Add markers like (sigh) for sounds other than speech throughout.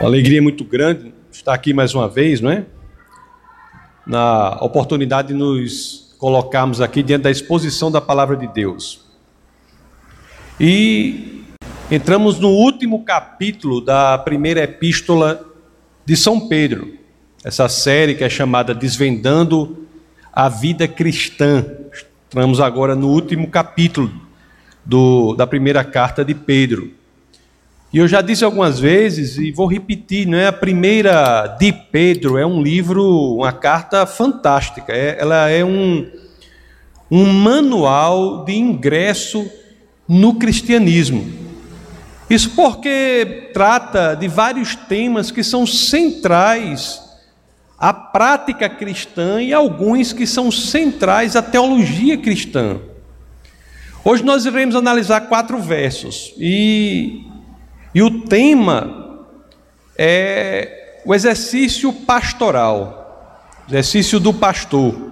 Uma alegria muito grande estar aqui mais uma vez, não é? Na oportunidade de nos colocarmos aqui diante da exposição da palavra de Deus. E entramos no último capítulo da primeira epístola de São Pedro, essa série que é chamada Desvendando a Vida Cristã. Entramos agora no último capítulo do, da primeira carta de Pedro. E eu já disse algumas vezes e vou repetir, não é a primeira de Pedro é um livro, uma carta fantástica. É, ela é um, um manual de ingresso no cristianismo. Isso porque trata de vários temas que são centrais à prática cristã e alguns que são centrais à teologia cristã. Hoje nós iremos analisar quatro versos e e o tema é o exercício pastoral, exercício do pastor.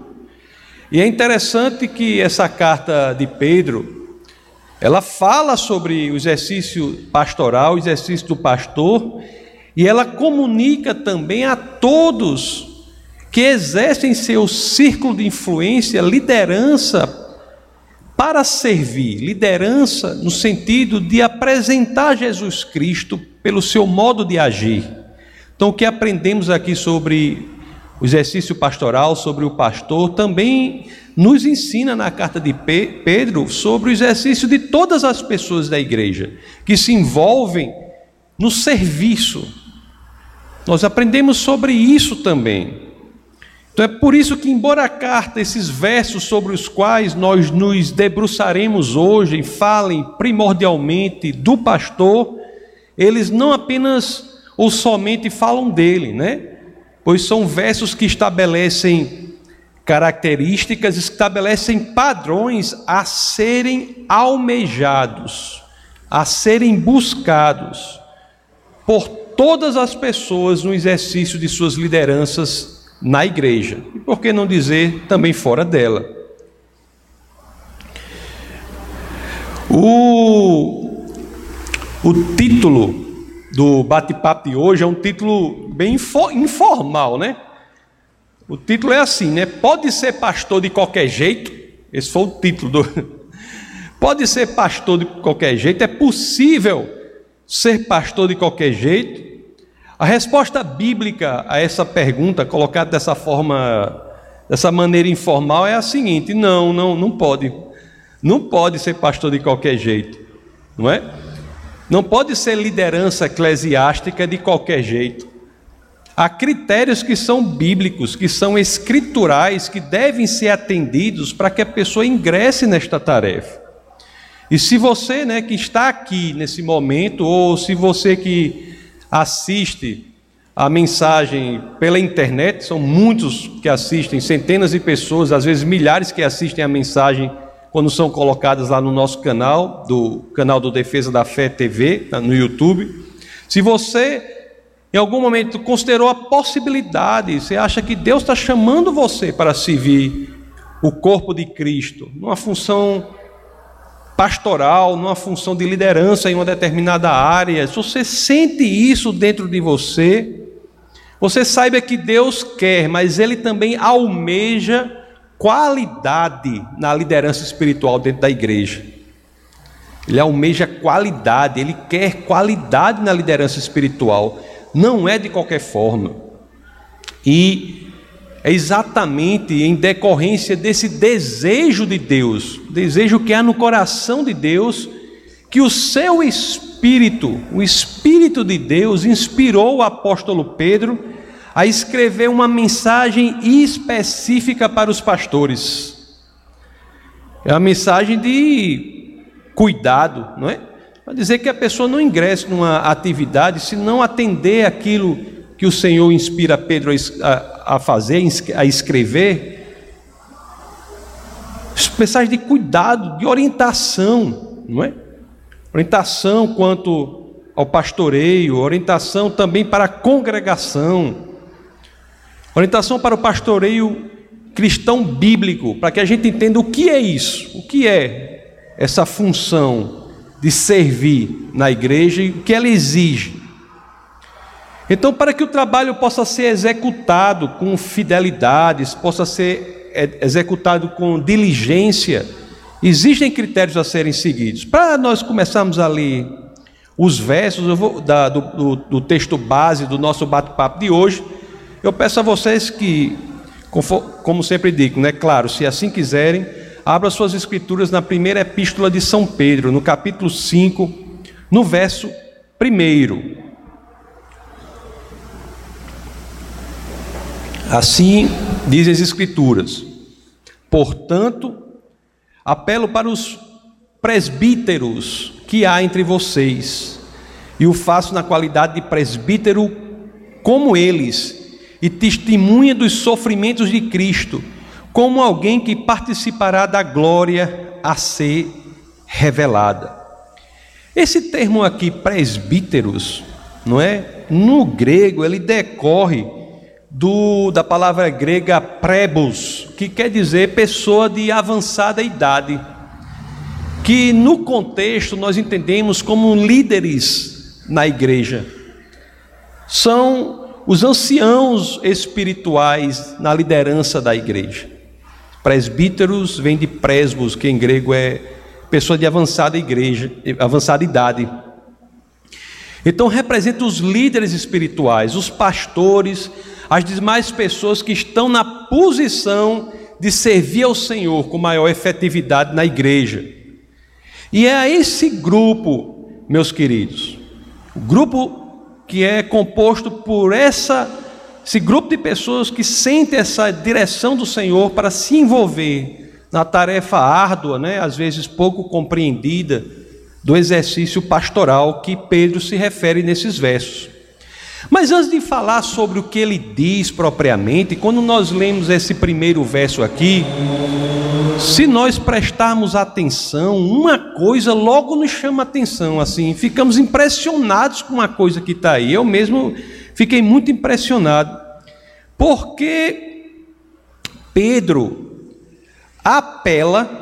E é interessante que essa carta de Pedro, ela fala sobre o exercício pastoral, o exercício do pastor, e ela comunica também a todos que exercem seu círculo de influência, liderança para servir, liderança no sentido de apresentar Jesus Cristo pelo seu modo de agir. Então, o que aprendemos aqui sobre o exercício pastoral, sobre o pastor, também nos ensina na carta de Pedro sobre o exercício de todas as pessoas da igreja que se envolvem no serviço. Nós aprendemos sobre isso também. Então é por isso que, embora a carta, esses versos sobre os quais nós nos debruçaremos hoje, falem primordialmente do pastor, eles não apenas ou somente falam dele, né? Pois são versos que estabelecem características, estabelecem padrões a serem almejados, a serem buscados por todas as pessoas no exercício de suas lideranças na igreja. E por que não dizer também fora dela? O, o título do bate-papo de hoje é um título bem informal, né? O título é assim, né? Pode ser pastor de qualquer jeito? Esse foi o título do. (laughs) Pode ser pastor de qualquer jeito? É possível ser pastor de qualquer jeito? A resposta bíblica a essa pergunta, colocada dessa forma, dessa maneira informal, é a seguinte: não, não, não pode. Não pode ser pastor de qualquer jeito, não é? Não pode ser liderança eclesiástica de qualquer jeito. Há critérios que são bíblicos, que são escriturais, que devem ser atendidos para que a pessoa ingresse nesta tarefa. E se você, né, que está aqui nesse momento, ou se você que assiste a mensagem pela internet, são muitos que assistem, centenas de pessoas, às vezes milhares que assistem a mensagem quando são colocadas lá no nosso canal, do canal do Defesa da Fé TV, tá, no YouTube. Se você em algum momento considerou a possibilidade, você acha que Deus está chamando você para servir o corpo de Cristo, numa função pastoral, numa função de liderança em uma determinada área, se você sente isso dentro de você, você saiba que Deus quer, mas Ele também almeja qualidade na liderança espiritual dentro da igreja. Ele almeja qualidade, ele quer qualidade na liderança espiritual, não é de qualquer forma. E é exatamente em decorrência desse desejo de Deus, desejo que há no coração de Deus, que o seu espírito, o espírito de Deus, inspirou o apóstolo Pedro a escrever uma mensagem específica para os pastores. É uma mensagem de cuidado, não é? Para dizer que a pessoa não ingresse numa atividade se não atender aquilo que o Senhor inspira Pedro a, a fazer, a escrever, mensagem de cuidado, de orientação, não é? Orientação quanto ao pastoreio, orientação também para a congregação, orientação para o pastoreio cristão bíblico, para que a gente entenda o que é isso, o que é essa função de servir na igreja e o que ela exige. Então, para que o trabalho possa ser executado com fidelidade, possa ser é, executado com diligência, existem critérios a serem seguidos. Para nós começarmos a ler os versos vou, da, do, do, do texto base do nosso bate-papo de hoje, eu peço a vocês que, como sempre digo, né, claro, se assim quiserem, abram suas escrituras na primeira epístola de São Pedro, no capítulo 5, no verso 1. Assim dizem as Escrituras. Portanto, apelo para os presbíteros que há entre vocês, e o faço na qualidade de presbítero como eles, e testemunha dos sofrimentos de Cristo, como alguém que participará da glória a ser revelada. Esse termo aqui, presbíteros, não é? No grego, ele decorre do, da palavra grega prebos, que quer dizer pessoa de avançada idade, que no contexto nós entendemos como líderes na igreja. São os anciãos espirituais na liderança da igreja. Presbíteros vem de presbos, que em grego é pessoa de avançada igreja, avançada idade. Então representa os líderes espirituais, os pastores, as demais pessoas que estão na posição de servir ao Senhor com maior efetividade na igreja. E é a esse grupo, meus queridos, o grupo que é composto por essa, esse grupo de pessoas que sentem essa direção do Senhor para se envolver na tarefa árdua, né, às vezes pouco compreendida, do exercício pastoral que Pedro se refere nesses versos. Mas antes de falar sobre o que ele diz propriamente, quando nós lemos esse primeiro verso aqui, se nós prestarmos atenção, uma coisa logo nos chama atenção, assim, ficamos impressionados com uma coisa que está aí. Eu mesmo fiquei muito impressionado, porque Pedro apela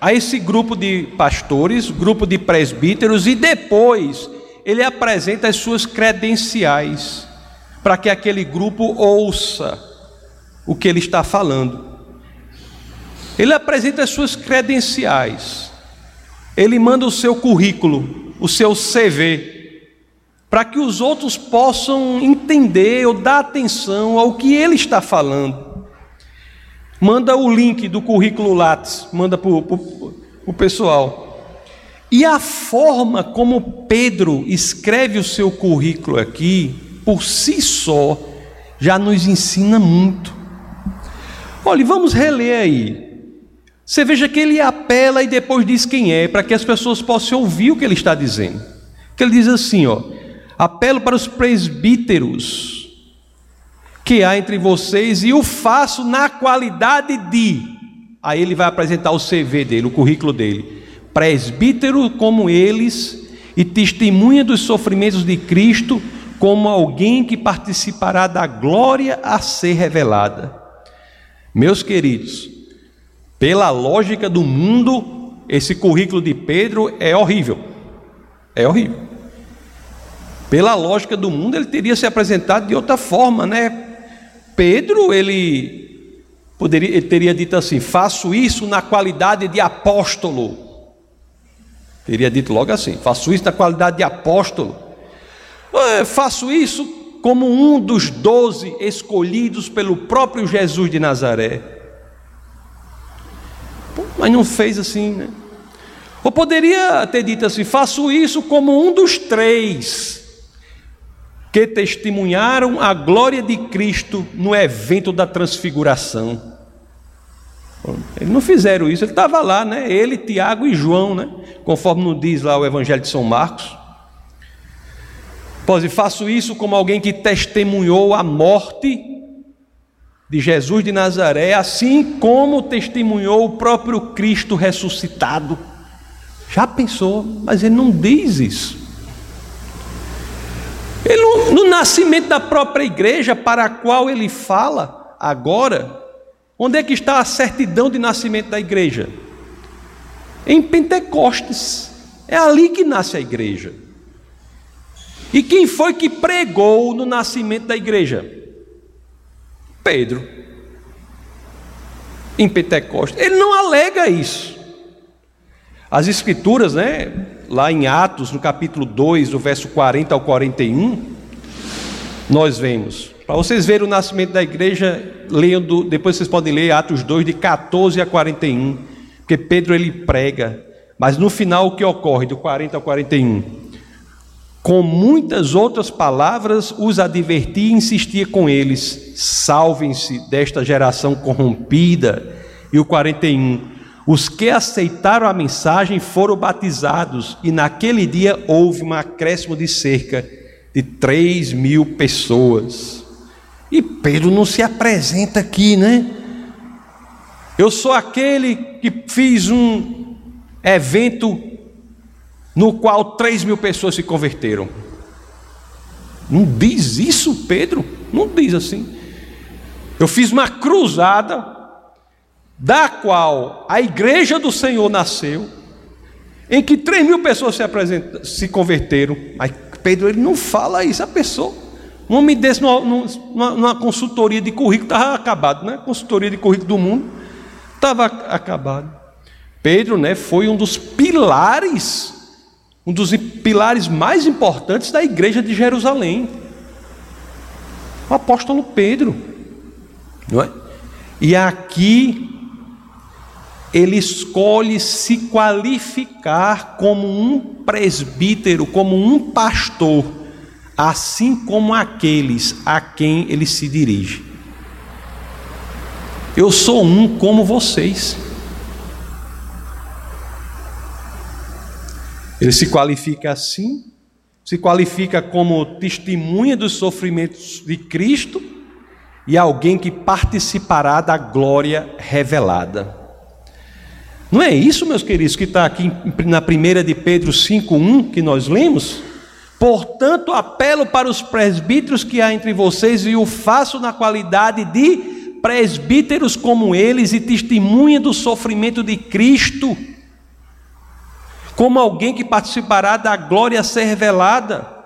a esse grupo de pastores, grupo de presbíteros, e depois ele apresenta as suas credenciais para que aquele grupo ouça o que ele está falando. Ele apresenta as suas credenciais. Ele manda o seu currículo, o seu CV, para que os outros possam entender ou dar atenção ao que ele está falando. Manda o link do currículo Lattes, manda para o pessoal. E a forma como Pedro escreve o seu currículo aqui, por si só, já nos ensina muito. Olha, vamos reler aí. Você veja que ele apela e depois diz quem é, para que as pessoas possam ouvir o que ele está dizendo. Que ele diz assim, ó: Apelo para os presbíteros que há entre vocês e o faço na qualidade de. Aí ele vai apresentar o CV dele, o currículo dele presbítero como eles e testemunha dos sofrimentos de Cristo como alguém que participará da glória a ser revelada. Meus queridos, pela lógica do mundo, esse currículo de Pedro é horrível. É horrível. Pela lógica do mundo, ele teria se apresentado de outra forma, né? Pedro, ele poderia, ele teria dito assim: faço isso na qualidade de apóstolo. Teria dito logo assim: faço isso na qualidade de apóstolo, faço isso como um dos doze escolhidos pelo próprio Jesus de Nazaré. mas não fez assim, né? Ou poderia ter dito assim: faço isso como um dos três que testemunharam a glória de Cristo no evento da transfiguração. Eles não fizeram isso, ele estava lá, né? Ele, Tiago e João, né? Conforme nos diz lá o Evangelho de São Marcos. Pois faço isso como alguém que testemunhou a morte de Jesus de Nazaré, assim como testemunhou o próprio Cristo ressuscitado. Já pensou, mas ele não diz isso. Ele, no nascimento da própria igreja para a qual ele fala agora, Onde é que está a certidão de nascimento da igreja? Em Pentecostes. É ali que nasce a igreja. E quem foi que pregou no nascimento da igreja? Pedro. Em Pentecostes. Ele não alega isso. As escrituras, né, lá em Atos, no capítulo 2, do verso 40 ao 41, nós vemos. Para vocês verem o nascimento da igreja, leiam do, depois vocês podem ler Atos 2, de 14 a 41, porque Pedro ele prega, mas no final o que ocorre, do 40 ao 41? Com muitas outras palavras os advertia e insistia com eles: salvem-se desta geração corrompida. E o 41: os que aceitaram a mensagem foram batizados, e naquele dia houve um acréscimo de cerca de 3 mil pessoas. E Pedro não se apresenta aqui, né? Eu sou aquele que fiz um evento no qual 3 mil pessoas se converteram. Não diz isso, Pedro? Não diz assim. Eu fiz uma cruzada, da qual a igreja do Senhor nasceu, em que 3 mil pessoas se, se converteram. Mas Pedro ele não fala isso, a pessoa. Um homem desse numa, numa, numa consultoria de currículo estava acabado, né? Consultoria de currículo do mundo estava acabado. Pedro, né, foi um dos pilares um dos pilares mais importantes da igreja de Jerusalém. O apóstolo Pedro, não é? E aqui ele escolhe se qualificar como um presbítero, como um pastor, assim como aqueles a quem ele se dirige. Eu sou um como vocês. Ele se qualifica assim, se qualifica como testemunha dos sofrimentos de Cristo e alguém que participará da glória revelada. Não é isso, meus queridos, que está aqui na primeira de Pedro 5,1 que nós lemos? Portanto, apelo para os presbíteros que há entre vocês e o faço na qualidade de presbíteros como eles e testemunha do sofrimento de Cristo como alguém que participará da glória a ser revelada.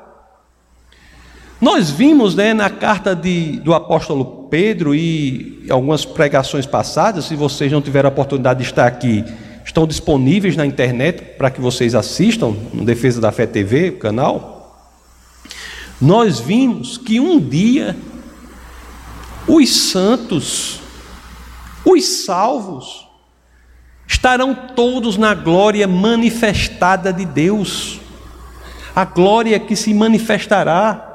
Nós vimos né, na carta de, do apóstolo Pedro e algumas pregações passadas, se vocês não tiveram a oportunidade de estar aqui, estão disponíveis na internet para que vocês assistam, no Defesa da Fé TV, o canal. Nós vimos que um dia os santos, os salvos, estarão todos na glória manifestada de Deus. A glória que se manifestará.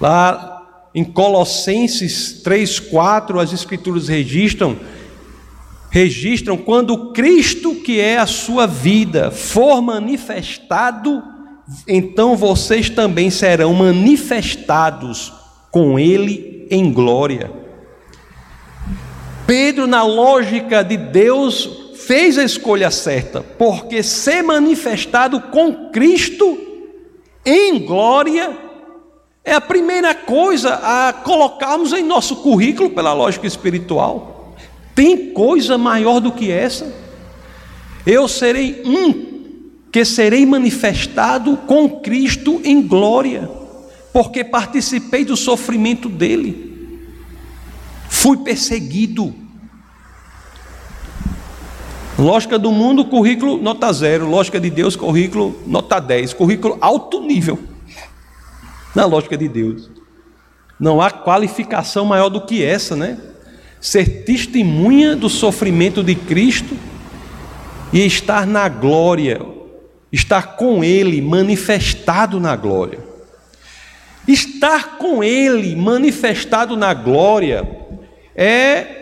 Lá em Colossenses 3:4 as escrituras registram registram quando Cristo, que é a sua vida, for manifestado, então vocês também serão manifestados com ele em glória. Pedro, na lógica de Deus, fez a escolha certa, porque ser manifestado com Cristo em glória é a primeira coisa a colocarmos em nosso currículo pela lógica espiritual. Tem coisa maior do que essa? Eu serei um que serei manifestado com Cristo em glória, porque participei do sofrimento dele. Fui perseguido, Lógica do mundo, currículo nota zero. Lógica de Deus, currículo nota 10. Currículo alto nível. Na lógica de Deus. Não há qualificação maior do que essa, né? Ser testemunha do sofrimento de Cristo e estar na glória, estar com Ele manifestado na glória. Estar com Ele manifestado na glória é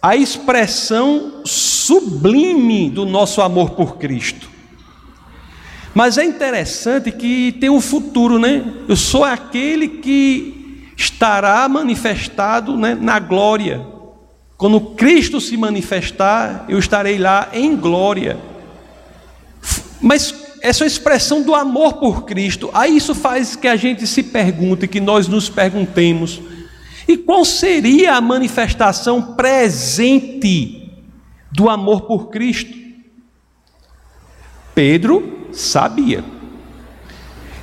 a expressão sublime do nosso amor por Cristo. Mas é interessante que tem um futuro, né? Eu sou aquele que estará manifestado né, na glória. Quando Cristo se manifestar, eu estarei lá em glória. Mas essa é expressão do amor por Cristo. Aí isso faz que a gente se pergunte, que nós nos perguntemos e qual seria a manifestação presente do amor por Cristo? Pedro sabia.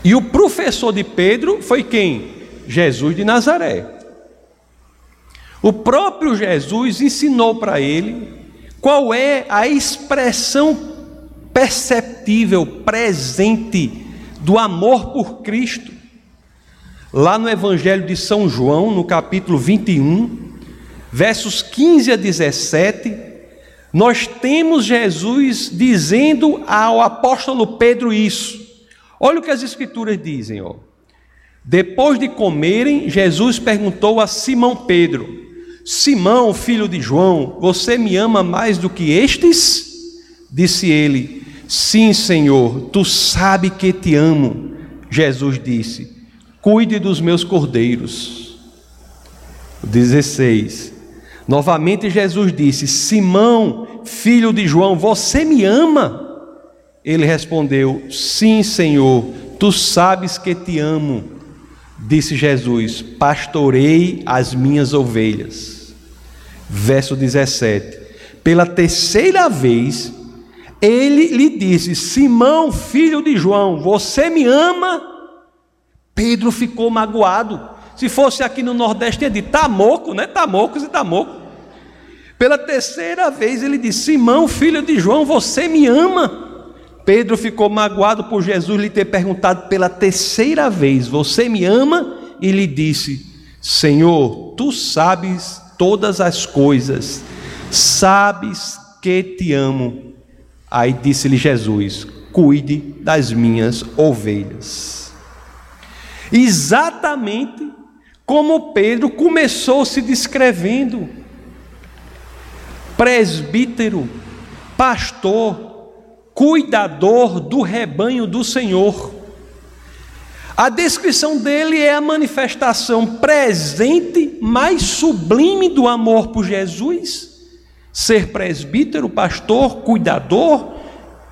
E o professor de Pedro foi quem? Jesus de Nazaré. O próprio Jesus ensinou para ele qual é a expressão perceptível, presente do amor por Cristo. Lá no Evangelho de São João, no capítulo 21, versos 15 a 17, nós temos Jesus dizendo ao apóstolo Pedro isso. Olha o que as Escrituras dizem, ó. Depois de comerem, Jesus perguntou a Simão Pedro: Simão, filho de João, você me ama mais do que estes? Disse ele: Sim, Senhor, tu sabe que te amo. Jesus disse: Cuide dos meus cordeiros. 16. Novamente Jesus disse: Simão, filho de João, você me ama? Ele respondeu: Sim, Senhor, tu sabes que te amo. Disse Jesus: Pastorei as minhas ovelhas. Verso 17: Pela terceira vez, ele lhe disse: Simão, filho de João, você me ama? Pedro ficou magoado. Se fosse aqui no Nordeste, ia de tamoco, né? Tamocos e tamoco. Pela terceira vez ele disse: Simão, filho de João, você me ama? Pedro ficou magoado por Jesus lhe ter perguntado pela terceira vez: Você me ama? E lhe disse: Senhor, tu sabes todas as coisas, sabes que te amo. Aí disse-lhe Jesus: Cuide das minhas ovelhas. Exatamente como Pedro começou se descrevendo: presbítero, pastor, cuidador do rebanho do Senhor. A descrição dele é a manifestação presente, mais sublime do amor por Jesus. Ser presbítero, pastor, cuidador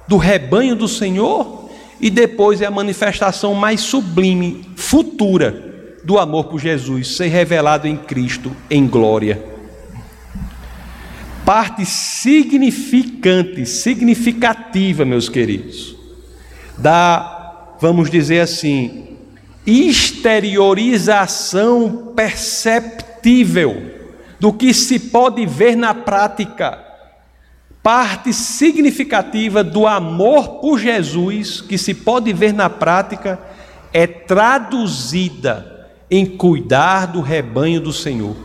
do rebanho do Senhor, e depois é a manifestação mais sublime, futura, do amor por Jesus, ser revelado em Cristo em glória parte significante, significativa, meus queridos, da, vamos dizer assim, exteriorização perceptível do que se pode ver na prática. Parte significativa do amor por Jesus que se pode ver na prática é traduzida em cuidar do rebanho do Senhor.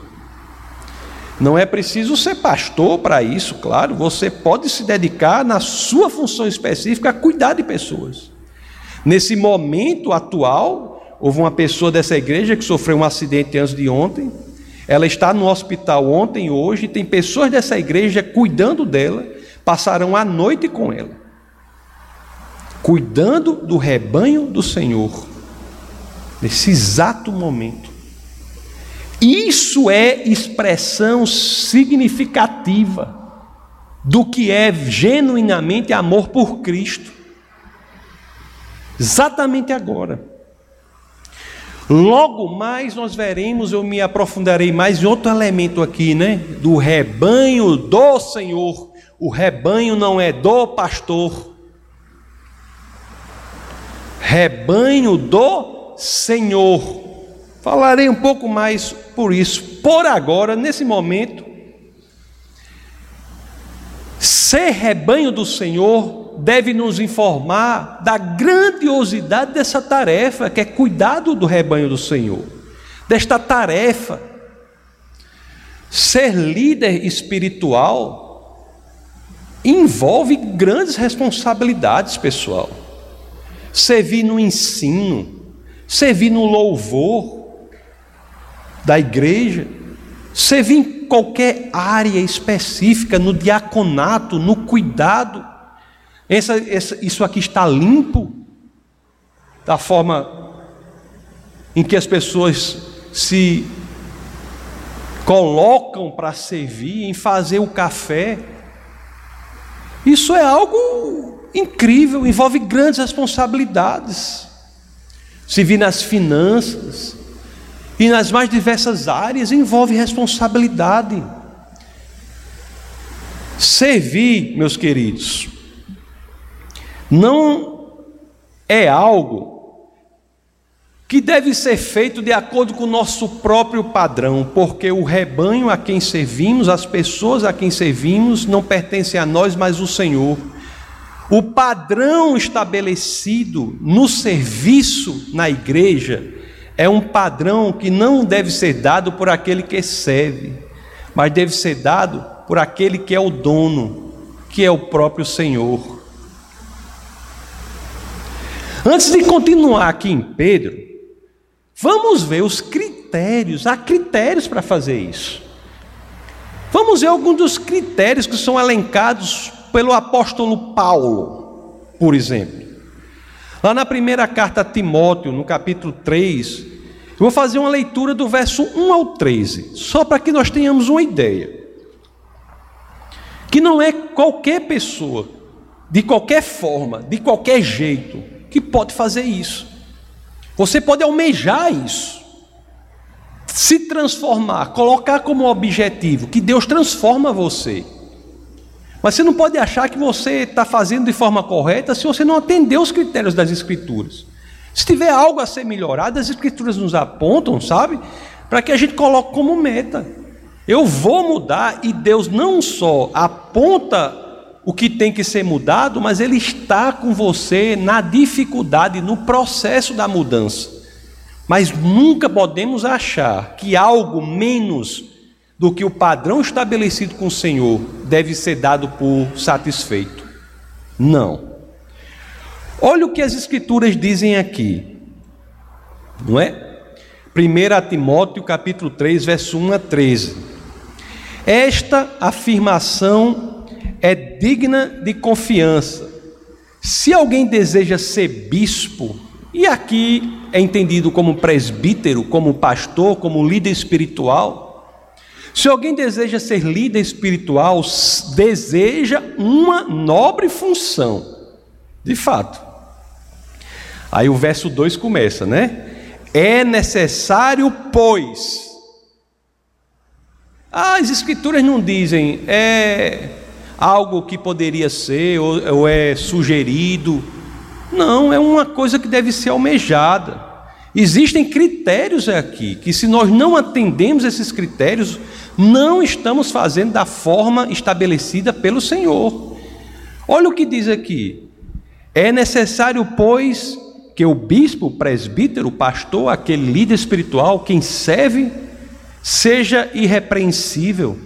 Não é preciso ser pastor para isso, claro. Você pode se dedicar na sua função específica a cuidar de pessoas. Nesse momento atual, houve uma pessoa dessa igreja que sofreu um acidente antes de ontem. Ela está no hospital ontem e hoje. Tem pessoas dessa igreja cuidando dela, passarão a noite com ela, cuidando do rebanho do Senhor, nesse exato momento. Isso é expressão significativa do que é genuinamente amor por Cristo. Exatamente agora. Logo mais nós veremos, eu me aprofundarei mais em outro elemento aqui, né? Do rebanho do Senhor. O rebanho não é do pastor. Rebanho do Senhor. Falarei um pouco mais por isso. Por agora, nesse momento, ser rebanho do Senhor deve nos informar da grandiosidade dessa tarefa, que é cuidado do rebanho do Senhor. Desta tarefa. Ser líder espiritual envolve grandes responsabilidades, pessoal. Servir no ensino, servir no louvor, da igreja, servir em qualquer área específica, no diaconato, no cuidado. Essa, essa, isso aqui está limpo da forma em que as pessoas se colocam para servir, em fazer o café. Isso é algo incrível, envolve grandes responsabilidades. Servir nas finanças, e nas mais diversas áreas envolve responsabilidade. Servir, meus queridos, não é algo que deve ser feito de acordo com o nosso próprio padrão, porque o rebanho a quem servimos, as pessoas a quem servimos, não pertencem a nós, mas o Senhor. O padrão estabelecido no serviço na igreja é um padrão que não deve ser dado por aquele que serve, mas deve ser dado por aquele que é o dono, que é o próprio Senhor. Antes de continuar aqui em Pedro, vamos ver os critérios. Há critérios para fazer isso. Vamos ver alguns dos critérios que são elencados pelo apóstolo Paulo, por exemplo. Lá na primeira carta a Timóteo, no capítulo 3, eu vou fazer uma leitura do verso 1 ao 13, só para que nós tenhamos uma ideia. Que não é qualquer pessoa, de qualquer forma, de qualquer jeito, que pode fazer isso. Você pode almejar isso, se transformar, colocar como objetivo que Deus transforma você. Mas você não pode achar que você está fazendo de forma correta se você não atender os critérios das Escrituras. Se tiver algo a ser melhorado, as Escrituras nos apontam, sabe? Para que a gente coloque como meta. Eu vou mudar e Deus não só aponta o que tem que ser mudado, mas Ele está com você na dificuldade, no processo da mudança. Mas nunca podemos achar que algo menos do que o padrão estabelecido com o Senhor deve ser dado por satisfeito. Não. Olha o que as Escrituras dizem aqui, não é? 1 Timóteo capítulo 3, verso 1 a 13. Esta afirmação é digna de confiança. Se alguém deseja ser bispo, e aqui é entendido como presbítero, como pastor, como líder espiritual, se alguém deseja ser líder espiritual, deseja uma nobre função, de fato. Aí o verso 2 começa, né? É necessário, pois. Ah, as escrituras não dizem é algo que poderia ser ou, ou é sugerido. Não, é uma coisa que deve ser almejada. Existem critérios aqui que, se nós não atendemos esses critérios, não estamos fazendo da forma estabelecida pelo Senhor. Olha o que diz aqui: é necessário, pois, que o bispo, o presbítero, o pastor, aquele líder espiritual, quem serve, seja irrepreensível,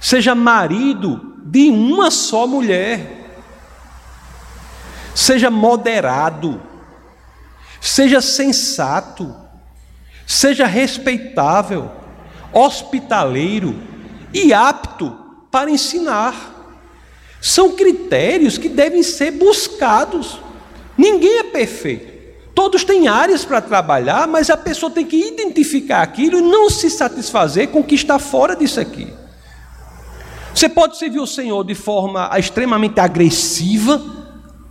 seja marido de uma só mulher, seja moderado, seja sensato, seja respeitável, hospitaleiro e apto para ensinar. São critérios que devem ser buscados. Ninguém é perfeito. Todos têm áreas para trabalhar, mas a pessoa tem que identificar aquilo e não se satisfazer com o que está fora disso aqui. Você pode servir o Senhor de forma extremamente agressiva?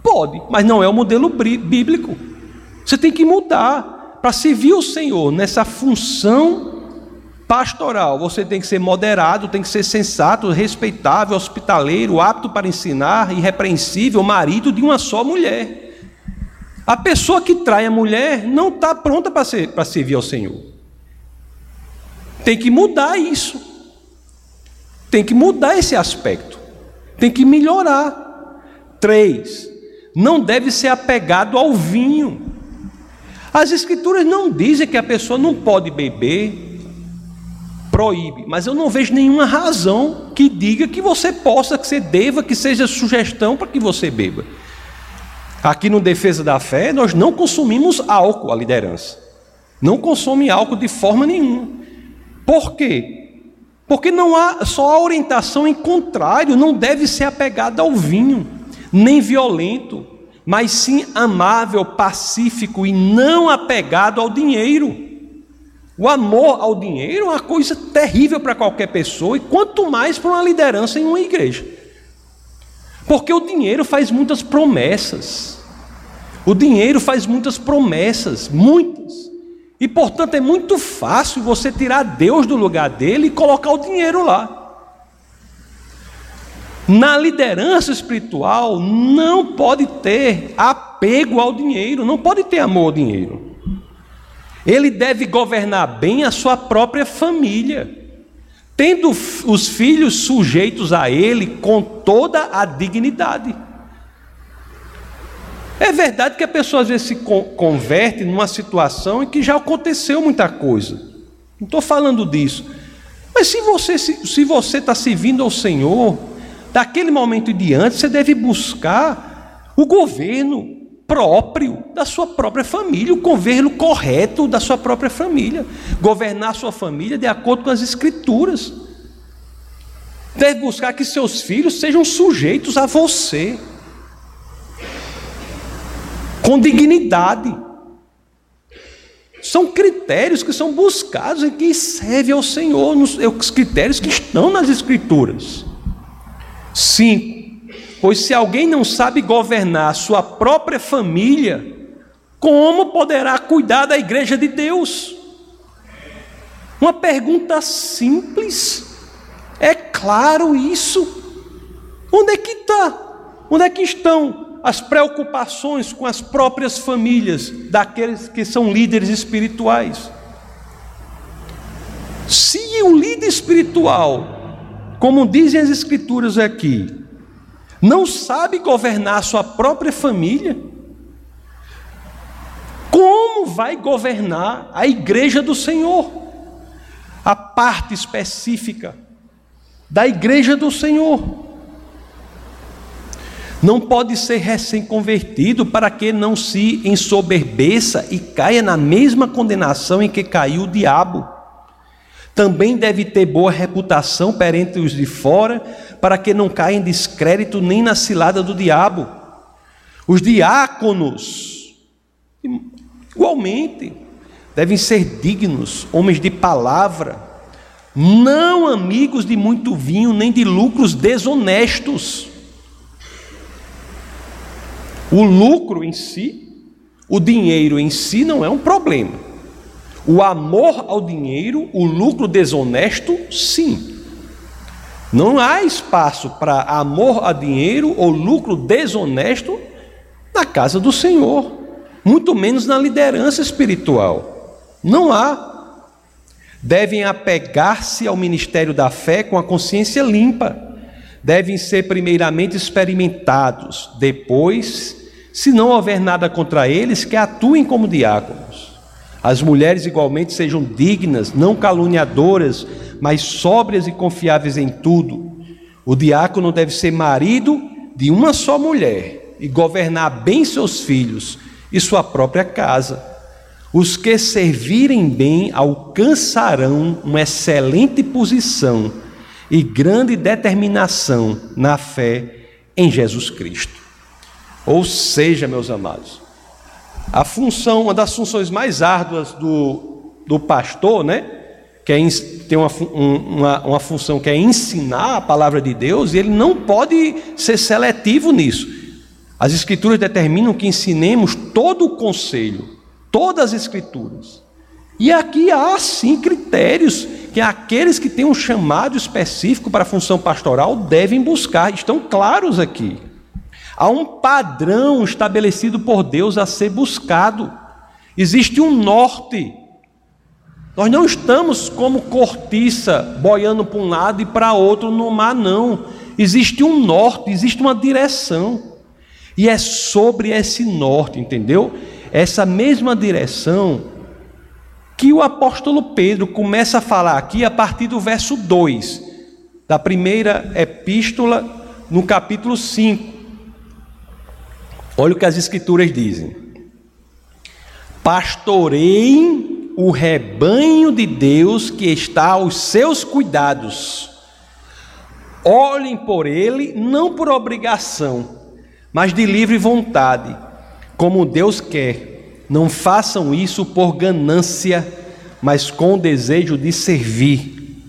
Pode, mas não é o modelo bíblico. Você tem que mudar para servir o Senhor nessa função pastoral. Você tem que ser moderado, tem que ser sensato, respeitável, hospitaleiro, apto para ensinar, irrepreensível, marido de uma só mulher. A pessoa que trai a mulher não está pronta para, ser, para servir ao Senhor. Tem que mudar isso. Tem que mudar esse aspecto. Tem que melhorar. Três, não deve ser apegado ao vinho. As escrituras não dizem que a pessoa não pode beber, proíbe, mas eu não vejo nenhuma razão que diga que você possa, que você deva, que seja sugestão para que você beba. Aqui no Defesa da Fé, nós não consumimos álcool, a liderança. Não consome álcool de forma nenhuma. Por quê? Porque não há só a orientação em contrário, não deve ser apegada ao vinho, nem violento, mas sim amável, pacífico e não apegado ao dinheiro. O amor ao dinheiro é uma coisa terrível para qualquer pessoa e quanto mais para uma liderança em uma igreja. Porque o dinheiro faz muitas promessas. O dinheiro faz muitas promessas, muitas. E portanto é muito fácil você tirar Deus do lugar dele e colocar o dinheiro lá. Na liderança espiritual não pode ter apego ao dinheiro, não pode ter amor ao dinheiro. Ele deve governar bem a sua própria família, tendo os filhos sujeitos a ele com toda a dignidade. É verdade que a pessoa às vezes se converte numa situação em que já aconteceu muita coisa. Não estou falando disso. Mas se você se você está servindo ao Senhor, daquele momento em diante, você deve buscar o governo próprio da sua própria família, o governo correto da sua própria família. Governar a sua família de acordo com as Escrituras. Deve buscar que seus filhos sejam sujeitos a você com dignidade. São critérios que são buscados em quem serve ao Senhor, é os critérios que estão nas Escrituras. Cinco, pois se alguém não sabe governar sua própria família, como poderá cuidar da igreja de Deus? Uma pergunta simples, é claro isso. Onde é que está? Onde é que estão as preocupações com as próprias famílias daqueles que são líderes espirituais. Se o líder espiritual, como dizem as escrituras aqui, não sabe governar a sua própria família, como vai governar a igreja do Senhor? A parte específica da igreja do Senhor. Não pode ser recém-convertido para que não se ensoberbeça e caia na mesma condenação em que caiu o diabo. Também deve ter boa reputação perante os de fora, para que não caia em descrédito nem na cilada do diabo. Os diáconos, igualmente, devem ser dignos, homens de palavra, não amigos de muito vinho, nem de lucros desonestos o lucro em si, o dinheiro em si não é um problema. O amor ao dinheiro, o lucro desonesto, sim. Não há espaço para amor a dinheiro ou lucro desonesto na casa do Senhor, muito menos na liderança espiritual. Não há. Devem apegar-se ao ministério da fé com a consciência limpa. Devem ser primeiramente experimentados, depois se não houver nada contra eles, que atuem como diáconos. As mulheres igualmente sejam dignas, não caluniadoras, mas sóbrias e confiáveis em tudo. O diácono deve ser marido de uma só mulher e governar bem seus filhos e sua própria casa. Os que servirem bem alcançarão uma excelente posição e grande determinação na fé em Jesus Cristo. Ou seja, meus amados, a função, uma das funções mais árduas do, do pastor, né? Que é, tem uma, uma, uma função que é ensinar a palavra de Deus, e ele não pode ser seletivo nisso. As Escrituras determinam que ensinemos todo o conselho, todas as Escrituras. E aqui há sim critérios que aqueles que têm um chamado específico para a função pastoral devem buscar, estão claros aqui. Há um padrão estabelecido por Deus a ser buscado. Existe um norte. Nós não estamos como cortiça, boiando para um lado e para outro no mar, não. Existe um norte, existe uma direção. E é sobre esse norte, entendeu? Essa mesma direção que o apóstolo Pedro começa a falar aqui a partir do verso 2 da primeira epístola, no capítulo 5. Olha o que as Escrituras dizem: Pastoreiem o rebanho de Deus que está aos seus cuidados. Olhem por ele, não por obrigação, mas de livre vontade, como Deus quer. Não façam isso por ganância, mas com o desejo de servir.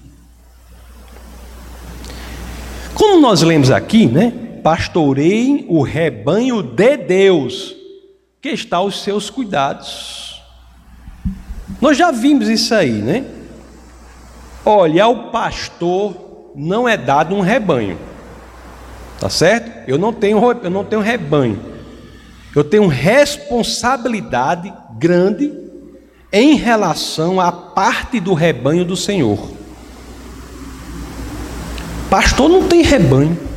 Como nós lemos aqui, né? Pastoreiem o rebanho de Deus, que está aos seus cuidados. Nós já vimos isso aí, né? Olha, ao pastor não é dado um rebanho, tá certo? Eu não tenho, eu não tenho rebanho, eu tenho responsabilidade grande em relação à parte do rebanho do Senhor. Pastor não tem rebanho.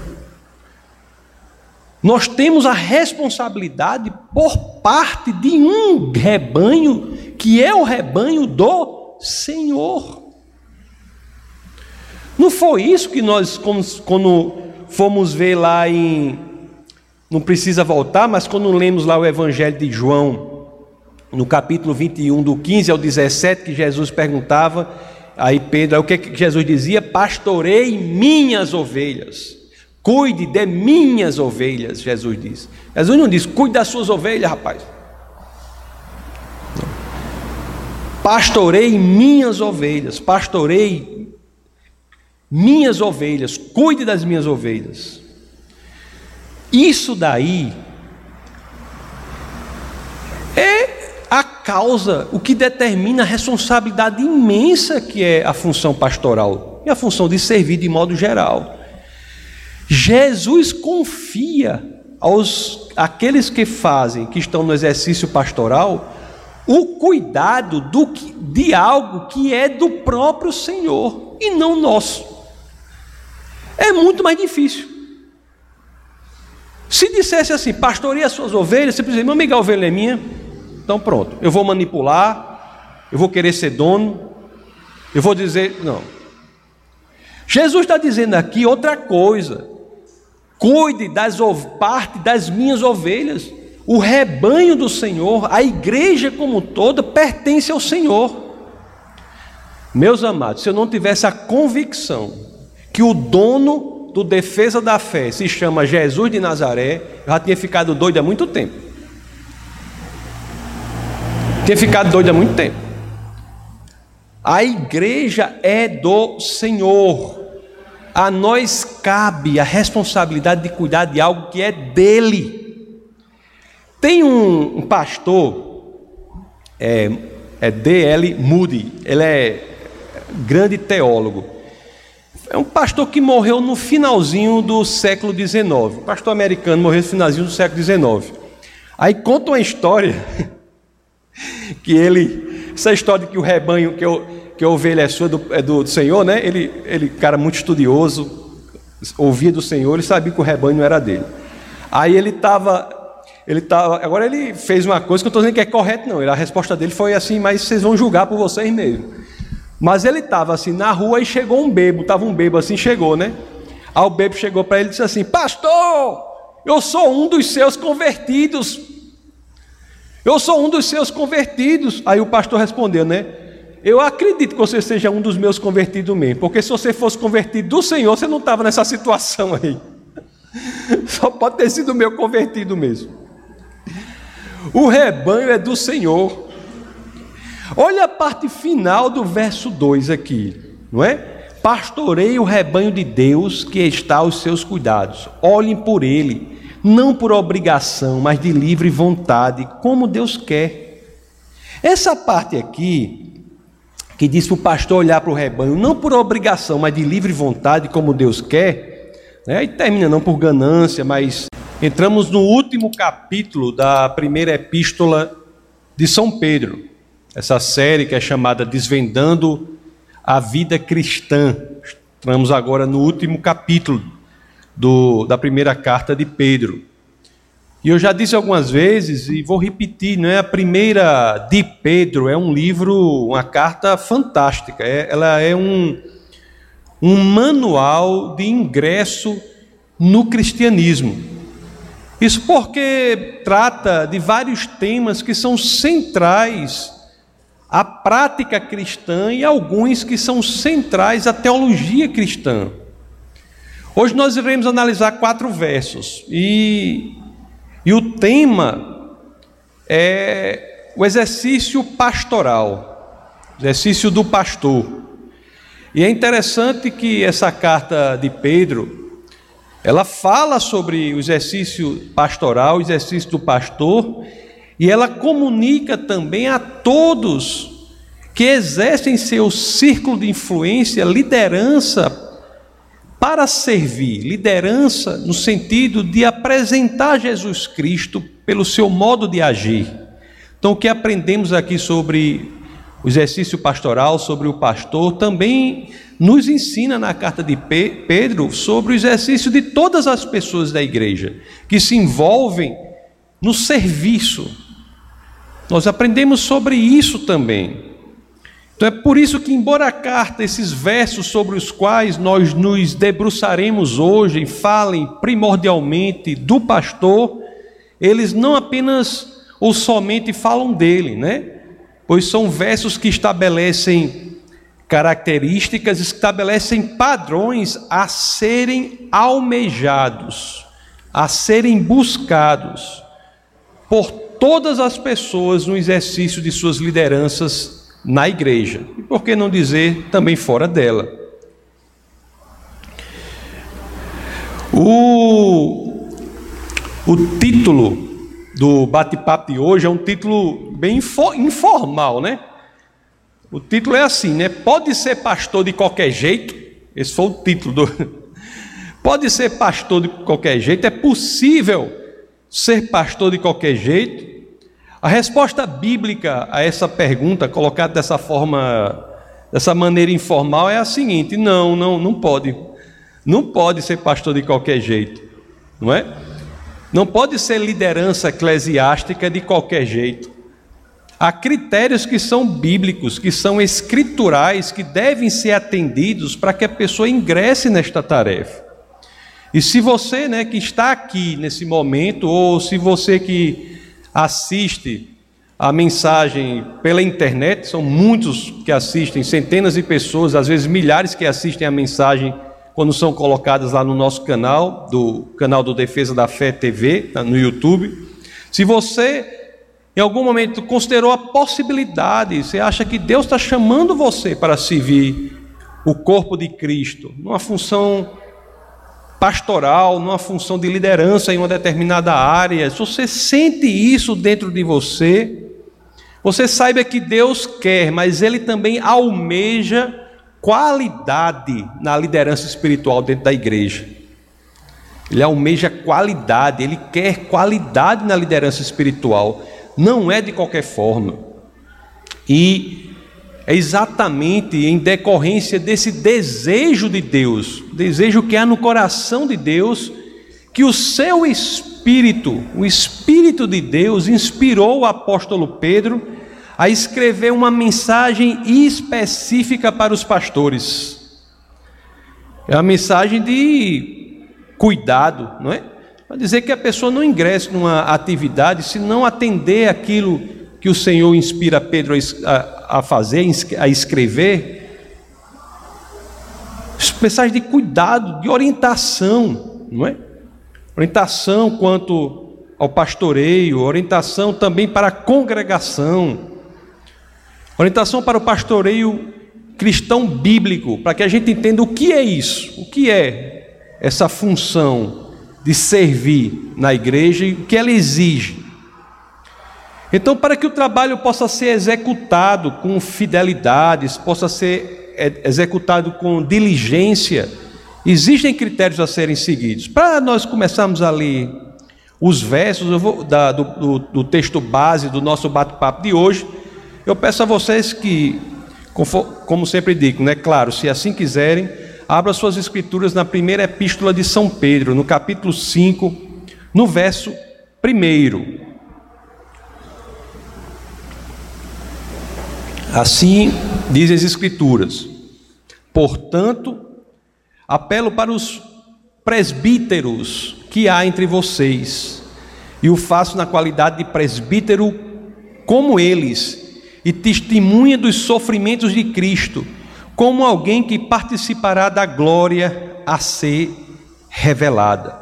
Nós temos a responsabilidade por parte de um rebanho que é o rebanho do Senhor. Não foi isso que nós, quando fomos ver lá em. Não precisa voltar, mas quando lemos lá o Evangelho de João, no capítulo 21, do 15 ao 17, que Jesus perguntava, aí Pedro, aí o que, que Jesus dizia? Pastorei minhas ovelhas. Cuide de minhas ovelhas, Jesus diz. Jesus não diz, cuide das suas ovelhas, rapaz. Pastorei minhas ovelhas, pastorei minhas ovelhas, cuide das minhas ovelhas. Isso daí é a causa, o que determina a responsabilidade imensa que é a função pastoral e a função de servir de modo geral. Jesus confia aos aqueles que fazem, que estão no exercício pastoral, o cuidado do, de algo que é do próprio Senhor e não nosso. É muito mais difícil. Se dissesse assim, pastoreia as suas ovelhas, você precisa, meu amigo, a ovelha é minha, então pronto, eu vou manipular, eu vou querer ser dono, eu vou dizer, não. Jesus está dizendo aqui outra coisa. Cuide das parte das minhas ovelhas. O rebanho do Senhor, a igreja como toda, pertence ao Senhor. Meus amados, se eu não tivesse a convicção que o dono do defesa da fé se chama Jesus de Nazaré, eu já tinha ficado doido há muito tempo. Tinha ficado doido há muito tempo. A igreja é do Senhor a nós cabe a responsabilidade de cuidar de algo que é dele. Tem um, um pastor, é, é D.L. Moody, ele é grande teólogo. É um pastor que morreu no finalzinho do século XIX. Pastor americano morreu no finalzinho do século XIX. Aí conta uma história (laughs) que ele, essa história de que o rebanho, que eu, que a ovelha é sua, do, é do, Senhor, né? Ele, ele, cara muito estudioso, ouvia do Senhor, ele sabia que o rebanho era dele. Aí ele estava, ele tava, agora ele fez uma coisa que eu estou dizendo que é correto, não. A resposta dele foi assim, mas vocês vão julgar por vocês mesmo. Mas ele estava assim na rua e chegou um bebo, estava um bebo assim, chegou, né? Aí o bebo chegou para ele e disse assim: Pastor, eu sou um dos seus convertidos. Eu sou um dos seus convertidos. Aí o pastor respondeu, né? Eu acredito que você seja um dos meus convertidos mesmo, porque se você fosse convertido do Senhor, você não estava nessa situação aí. (laughs) Só pode ter sido meu convertido mesmo. O rebanho é do Senhor. Olha a parte final do verso 2 aqui, não é? Pastorei o rebanho de Deus que está aos seus cuidados. Olhem por ele, não por obrigação, mas de livre vontade, como Deus quer. Essa parte aqui que diz para o pastor olhar para o rebanho, não por obrigação, mas de livre vontade, como Deus quer, né? e termina não por ganância, mas entramos no último capítulo da primeira epístola de São Pedro, essa série que é chamada Desvendando a Vida Cristã. Entramos agora no último capítulo do, da primeira carta de Pedro. E eu já disse algumas vezes e vou repetir, não é a primeira de Pedro é um livro, uma carta fantástica. É, ela é um, um manual de ingresso no cristianismo. Isso porque trata de vários temas que são centrais à prática cristã e alguns que são centrais à teologia cristã. Hoje nós iremos analisar quatro versos e e o tema é o exercício pastoral, exercício do pastor. E é interessante que essa carta de Pedro, ela fala sobre o exercício pastoral, o exercício do pastor, e ela comunica também a todos que exercem seu círculo de influência, liderança para servir, liderança no sentido de apresentar Jesus Cristo pelo seu modo de agir. Então, o que aprendemos aqui sobre o exercício pastoral sobre o pastor, também nos ensina na carta de Pedro sobre o exercício de todas as pessoas da igreja que se envolvem no serviço. Nós aprendemos sobre isso também. Então é por isso que, embora a carta, esses versos sobre os quais nós nos debruçaremos hoje, falem primordialmente do pastor, eles não apenas ou somente falam dele, né? Pois são versos que estabelecem características, estabelecem padrões a serem almejados, a serem buscados por todas as pessoas no exercício de suas lideranças na igreja, e por que não dizer também fora dela. O, o título do bate-papo de hoje é um título bem informal, né? O título é assim, né? Pode ser pastor de qualquer jeito? Esse foi o título do. (laughs) Pode ser pastor de qualquer jeito? É possível ser pastor de qualquer jeito? A resposta bíblica a essa pergunta, colocada dessa forma, dessa maneira informal, é a seguinte: não, não, não pode. Não pode ser pastor de qualquer jeito, não é? Não pode ser liderança eclesiástica de qualquer jeito. Há critérios que são bíblicos, que são escriturais, que devem ser atendidos para que a pessoa ingresse nesta tarefa. E se você, né, que está aqui nesse momento, ou se você que assiste a mensagem pela internet, são muitos que assistem, centenas de pessoas, às vezes milhares que assistem a mensagem quando são colocadas lá no nosso canal, do canal do Defesa da Fé TV, tá, no YouTube. Se você em algum momento considerou a possibilidade, você acha que Deus está chamando você para servir o corpo de Cristo, numa função pastoral, numa função de liderança em uma determinada área, se você sente isso dentro de você, você saiba que Deus quer, mas Ele também almeja qualidade na liderança espiritual dentro da igreja. Ele almeja qualidade, ele quer qualidade na liderança espiritual, não é de qualquer forma. E é exatamente em decorrência desse desejo de Deus, desejo que há no coração de Deus, que o seu espírito, o espírito de Deus, inspirou o apóstolo Pedro a escrever uma mensagem específica para os pastores. É uma mensagem de cuidado, não é? Para dizer que a pessoa não ingresse numa atividade se não atender aquilo que o Senhor inspira Pedro a, a fazer, a escrever, mensagem de cuidado, de orientação, não é? Orientação quanto ao pastoreio, orientação também para a congregação, orientação para o pastoreio cristão bíblico, para que a gente entenda o que é isso, o que é essa função de servir na igreja e o que ela exige. Então, para que o trabalho possa ser executado com fidelidade, possa ser é, executado com diligência, existem critérios a serem seguidos. Para nós começarmos a ler os versos vou, da, do, do, do, texto base do nosso bate-papo de hoje, eu peço a vocês que, como sempre digo, né, claro, se assim quiserem, abram suas escrituras na primeira epístola de São Pedro, no capítulo 5, no verso 1. Assim dizem as Escrituras. Portanto, apelo para os presbíteros que há entre vocês, e o faço na qualidade de presbítero como eles, e testemunha dos sofrimentos de Cristo, como alguém que participará da glória a ser revelada.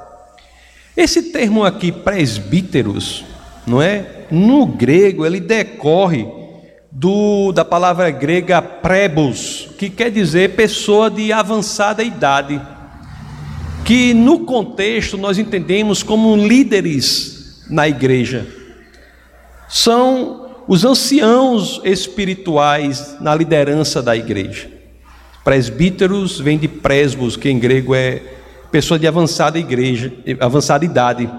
Esse termo aqui, presbíteros, não é? No grego ele decorre do, da palavra grega prebos, que quer dizer pessoa de avançada idade, que no contexto nós entendemos como líderes na igreja. São os anciãos espirituais na liderança da igreja. Presbíteros vem de presbos, que em grego é pessoa de avançada igreja, avançada idade.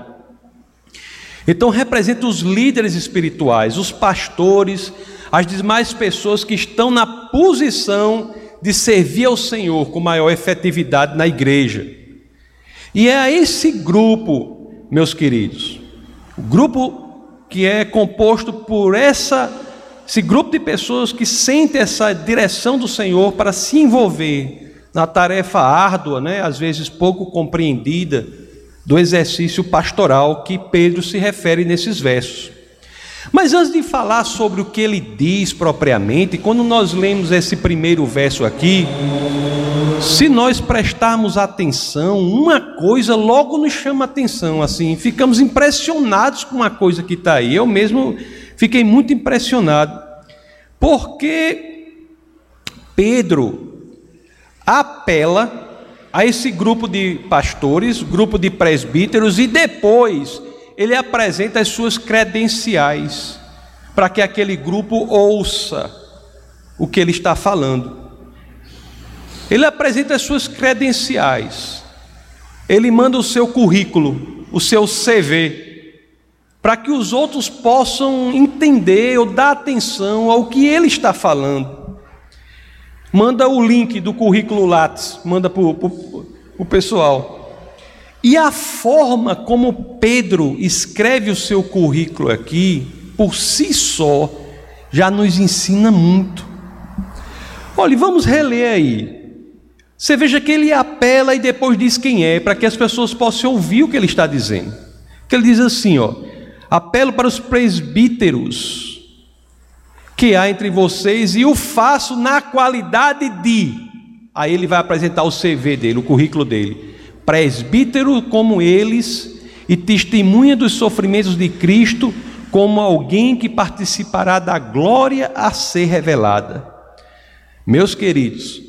Então representa os líderes espirituais, os pastores, as demais pessoas que estão na posição de servir ao Senhor com maior efetividade na igreja. E é a esse grupo, meus queridos, o grupo que é composto por essa, esse grupo de pessoas que sentem essa direção do Senhor para se envolver na tarefa árdua, né, às vezes pouco compreendida, do exercício pastoral que Pedro se refere nesses versos. Mas antes de falar sobre o que ele diz propriamente, quando nós lemos esse primeiro verso aqui, se nós prestarmos atenção, uma coisa logo nos chama atenção, assim, ficamos impressionados com uma coisa que está aí. Eu mesmo fiquei muito impressionado, porque Pedro apela a esse grupo de pastores, grupo de presbíteros, e depois ele apresenta as suas credenciais para que aquele grupo ouça o que ele está falando. Ele apresenta as suas credenciais, ele manda o seu currículo, o seu CV, para que os outros possam entender ou dar atenção ao que ele está falando. Manda o link do currículo Lattes, manda para o pessoal. E a forma como Pedro escreve o seu currículo aqui, por si só, já nos ensina muito. Olha, vamos reler aí. Você veja que ele apela e depois diz quem é, para que as pessoas possam ouvir o que ele está dizendo. Que ele diz assim, ó: Apelo para os presbíteros que há entre vocês e o faço na qualidade de. Aí ele vai apresentar o CV dele, o currículo dele presbítero como eles e testemunha dos sofrimentos de Cristo como alguém que participará da glória a ser revelada. Meus queridos,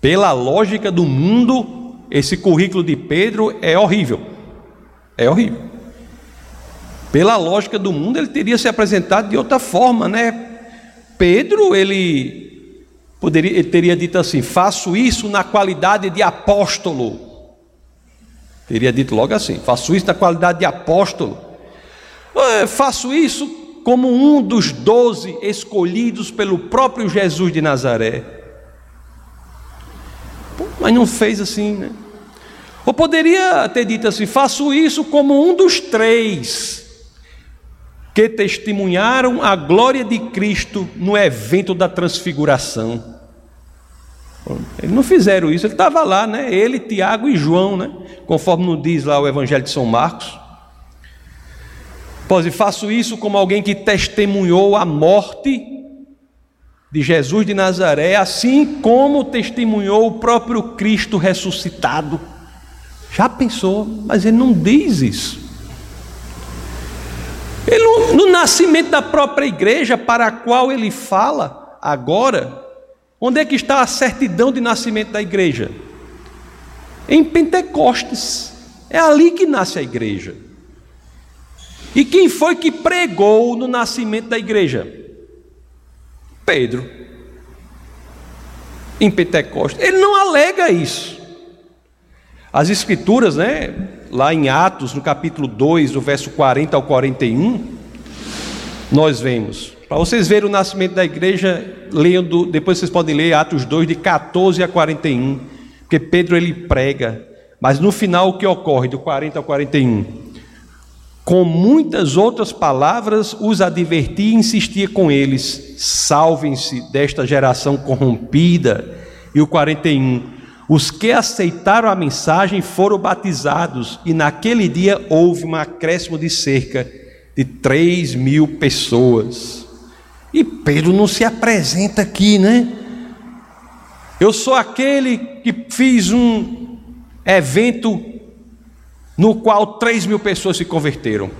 pela lógica do mundo, esse currículo de Pedro é horrível. É horrível. Pela lógica do mundo, ele teria se apresentado de outra forma, né? Pedro, ele poderia, ele teria dito assim: faço isso na qualidade de apóstolo. Teria dito logo assim: faço isso na qualidade de apóstolo. Faço isso como um dos doze escolhidos pelo próprio Jesus de Nazaré. Mas não fez assim, né? Ou poderia ter dito assim: faço isso como um dos três que testemunharam a glória de Cristo no evento da transfiguração. Eles não fizeram isso, ele estava lá, né? Ele, Tiago e João, né? Conforme nos diz lá o Evangelho de São Marcos. Pois faço isso como alguém que testemunhou a morte de Jesus de Nazaré, assim como testemunhou o próprio Cristo ressuscitado. Já pensou, mas ele não diz isso. Ele, no nascimento da própria igreja para a qual ele fala agora, Onde é que está a certidão de nascimento da igreja? Em Pentecostes. É ali que nasce a igreja. E quem foi que pregou no nascimento da igreja? Pedro. Em Pentecostes. Ele não alega isso. As escrituras, né, lá em Atos, no capítulo 2, do verso 40 ao 41, nós vemos para vocês verem o nascimento da igreja, lendo, depois vocês podem ler Atos 2, de 14 a 41, porque Pedro ele prega, mas no final o que ocorre, do 40 ao 41? Com muitas outras palavras os advertia e insistia com eles: salvem-se desta geração corrompida. E o 41, os que aceitaram a mensagem foram batizados, e naquele dia houve um acréscimo de cerca de 3 mil pessoas. E Pedro não se apresenta aqui, né? Eu sou aquele que fiz um evento no qual três mil pessoas se converteram.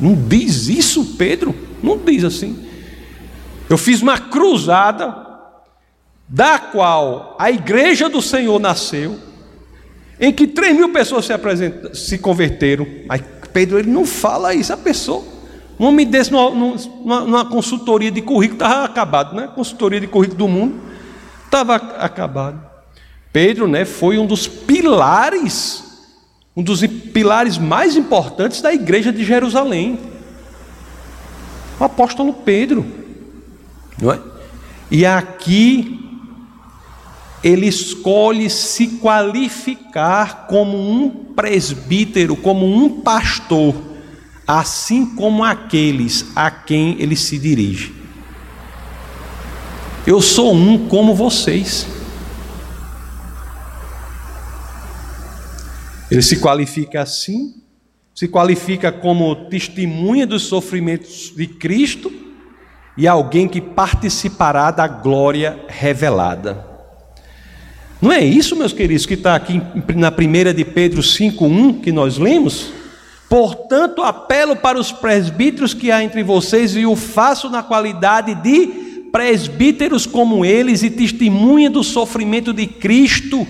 Não diz isso, Pedro? Não diz assim. Eu fiz uma cruzada, da qual a igreja do Senhor nasceu, em que três mil pessoas se, se converteram. Mas Pedro ele não fala isso, a pessoa. Um homem desse numa, numa consultoria de currículo estava acabado, né? Consultoria de currículo do mundo estava acabado. Pedro, né, foi um dos pilares, um dos pilares mais importantes da igreja de Jerusalém. O apóstolo Pedro. Não é? E aqui ele escolhe se qualificar como um presbítero, como um pastor, assim como aqueles a quem ele se dirige. Eu sou um como vocês. Ele se qualifica assim, se qualifica como testemunha dos sofrimentos de Cristo e alguém que participará da glória revelada. Não é isso, meus queridos, que está aqui na primeira de Pedro 5,1 que nós lemos? Portanto, apelo para os presbíteros que há entre vocês e o faço na qualidade de presbíteros como eles e testemunha do sofrimento de Cristo,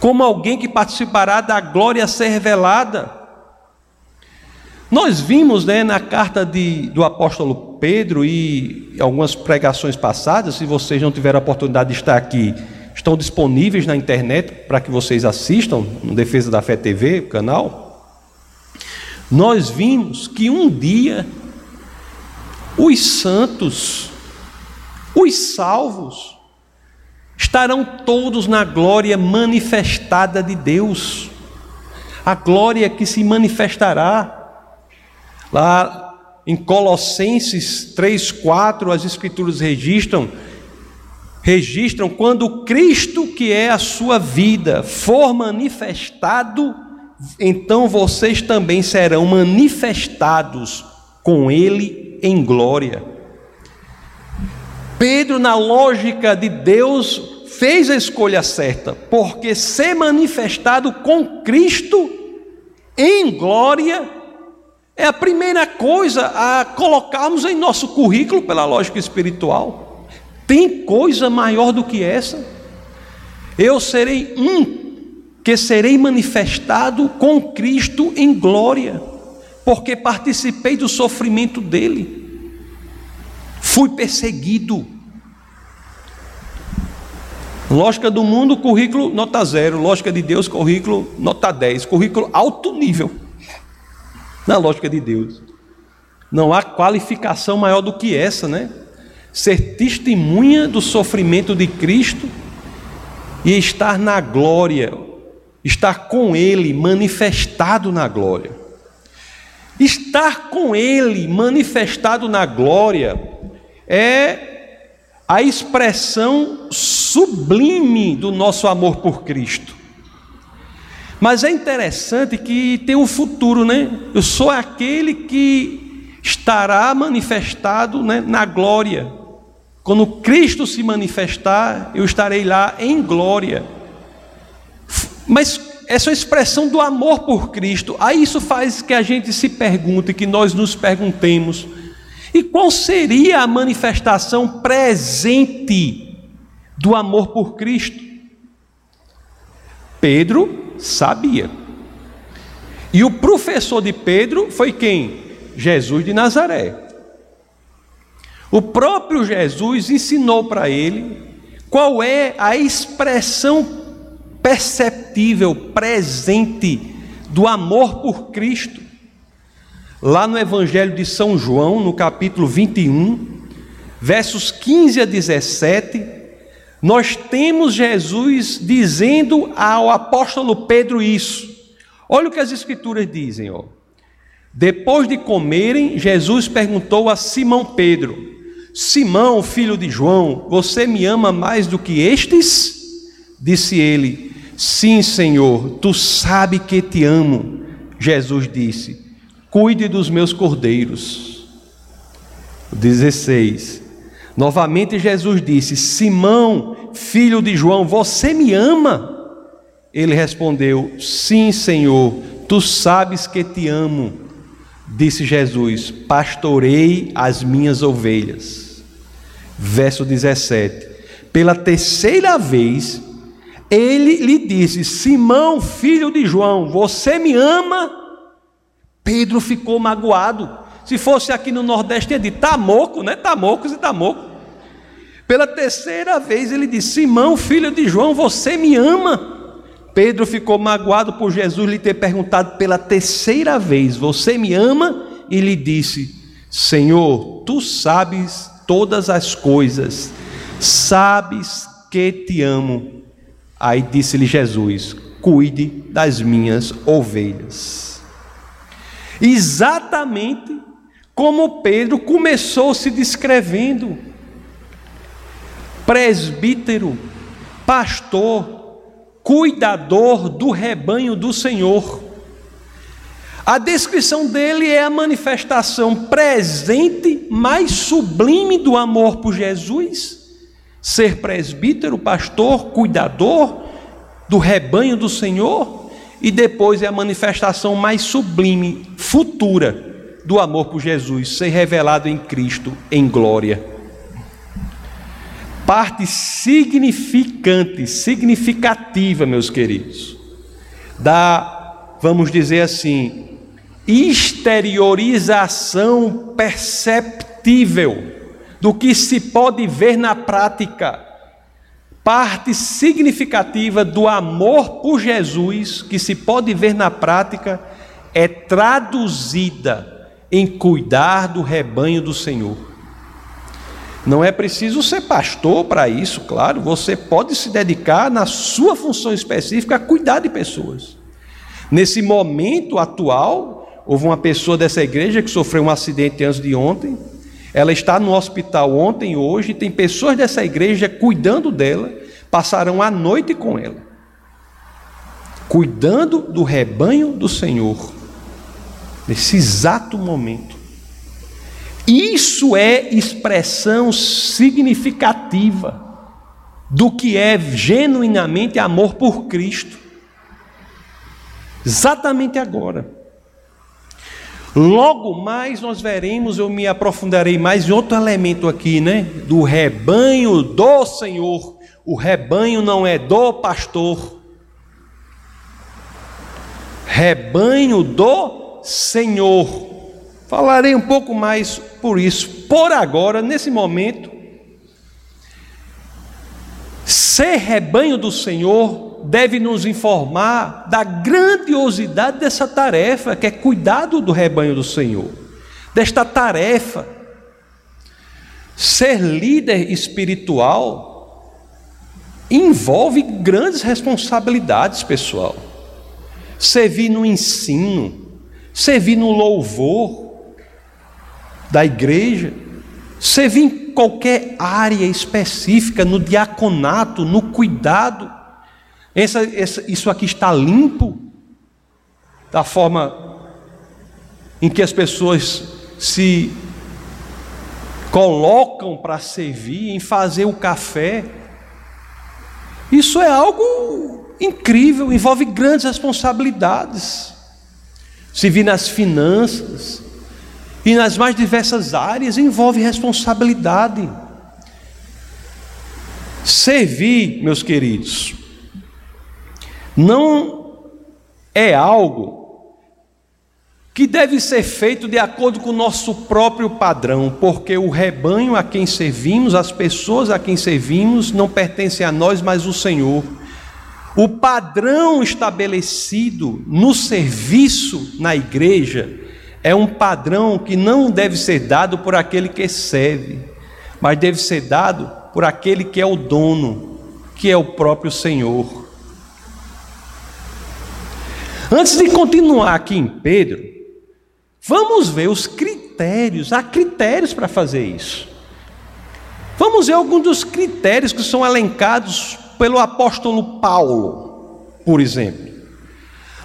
como alguém que participará da glória a ser revelada. Nós vimos né, na carta de, do apóstolo Pedro e algumas pregações passadas, se vocês não tiveram a oportunidade de estar aqui, estão disponíveis na internet para que vocês assistam no Defesa da Fé TV, canal. Nós vimos que um dia os santos, os salvos, estarão todos na glória manifestada de Deus, a glória que se manifestará Lá em Colossenses 3:4 as escrituras registram registram quando Cristo, que é a sua vida, for manifestado, então vocês também serão manifestados com ele em glória. Pedro, na lógica de Deus, fez a escolha certa, porque ser manifestado com Cristo em glória é a primeira coisa a colocarmos em nosso currículo pela lógica espiritual. Tem coisa maior do que essa? Eu serei um que serei manifestado com Cristo em glória, porque participei do sofrimento dele. Fui perseguido. Lógica do mundo, currículo nota zero. Lógica de Deus, currículo nota 10. Currículo alto nível na lógica de Deus. Não há qualificação maior do que essa, né? Ser testemunha do sofrimento de Cristo e estar na glória, estar com Ele manifestado na glória. Estar com Ele manifestado na glória é a expressão sublime do nosso amor por Cristo. Mas é interessante que tem um futuro, né? Eu sou aquele que estará manifestado né, na glória. Quando Cristo se manifestar, eu estarei lá em glória. Mas essa expressão do amor por Cristo. Aí isso faz que a gente se pergunte, que nós nos perguntemos: e qual seria a manifestação presente do amor por Cristo? Pedro sabia. E o professor de Pedro foi quem? Jesus de Nazaré. O próprio Jesus ensinou para ele qual é a expressão perceptível, presente do amor por Cristo. Lá no Evangelho de São João, no capítulo 21, versos 15 a 17, nós temos Jesus dizendo ao apóstolo Pedro isso. Olha o que as escrituras dizem, ó. Depois de comerem, Jesus perguntou a Simão Pedro: Simão, filho de João, você me ama mais do que estes? Disse ele: Sim, Senhor, tu sabe que te amo. Jesus disse: Cuide dos meus cordeiros. 16. Novamente Jesus disse: Simão, filho de João, você me ama? Ele respondeu: Sim, Senhor, tu sabes que te amo. Disse Jesus: Pastorei as minhas ovelhas. Verso 17: Pela terceira vez, ele lhe disse: Simão, filho de João, você me ama? Pedro ficou magoado. Se fosse aqui no Nordeste, ia de Tamoco, né? Tamocos e Tamoco. Pela terceira vez ele disse: Simão, filho de João, você me ama? Pedro ficou magoado por Jesus lhe ter perguntado pela terceira vez: Você me ama? E lhe disse: Senhor, tu sabes todas as coisas, sabes que te amo. Aí disse-lhe Jesus: Cuide das minhas ovelhas. Exatamente como Pedro começou se descrevendo: presbítero, pastor, cuidador do rebanho do Senhor. A descrição dele é a manifestação presente, mais sublime do amor por Jesus. Ser presbítero, pastor, cuidador do rebanho do Senhor, e depois é a manifestação mais sublime, futura, do amor por Jesus, ser revelado em Cristo em glória. Parte significante, significativa, meus queridos, da, vamos dizer assim, exteriorização perceptível do que se pode ver na prática. Parte significativa do amor por Jesus que se pode ver na prática é traduzida em cuidar do rebanho do Senhor. Não é preciso ser pastor para isso, claro, você pode se dedicar na sua função específica a cuidar de pessoas. Nesse momento atual, Houve uma pessoa dessa igreja que sofreu um acidente antes de ontem. Ela está no hospital ontem e hoje. Tem pessoas dessa igreja cuidando dela. Passarão a noite com ela. Cuidando do rebanho do Senhor. Nesse exato momento. Isso é expressão significativa do que é genuinamente amor por Cristo. Exatamente agora. Logo mais nós veremos, eu me aprofundarei mais em outro elemento aqui, né? Do rebanho do Senhor. O rebanho não é do pastor. Rebanho do Senhor. Falarei um pouco mais por isso. Por agora, nesse momento, ser rebanho do Senhor deve nos informar da grandiosidade dessa tarefa, que é cuidado do rebanho do Senhor. Desta tarefa. Ser líder espiritual envolve grandes responsabilidades, pessoal. Servir no ensino, servir no louvor da igreja, servir em qualquer área específica, no diaconato, no cuidado essa, essa, isso aqui está limpo da forma em que as pessoas se colocam para servir, em fazer o café. Isso é algo incrível, envolve grandes responsabilidades. Servir nas finanças e nas mais diversas áreas envolve responsabilidade. Servir, meus queridos, não é algo que deve ser feito de acordo com o nosso próprio padrão, porque o rebanho a quem servimos, as pessoas a quem servimos, não pertencem a nós, mas o Senhor. O padrão estabelecido no serviço na igreja é um padrão que não deve ser dado por aquele que serve, mas deve ser dado por aquele que é o dono, que é o próprio Senhor. Antes de continuar aqui em Pedro, vamos ver os critérios. Há critérios para fazer isso. Vamos ver alguns dos critérios que são elencados pelo apóstolo Paulo, por exemplo.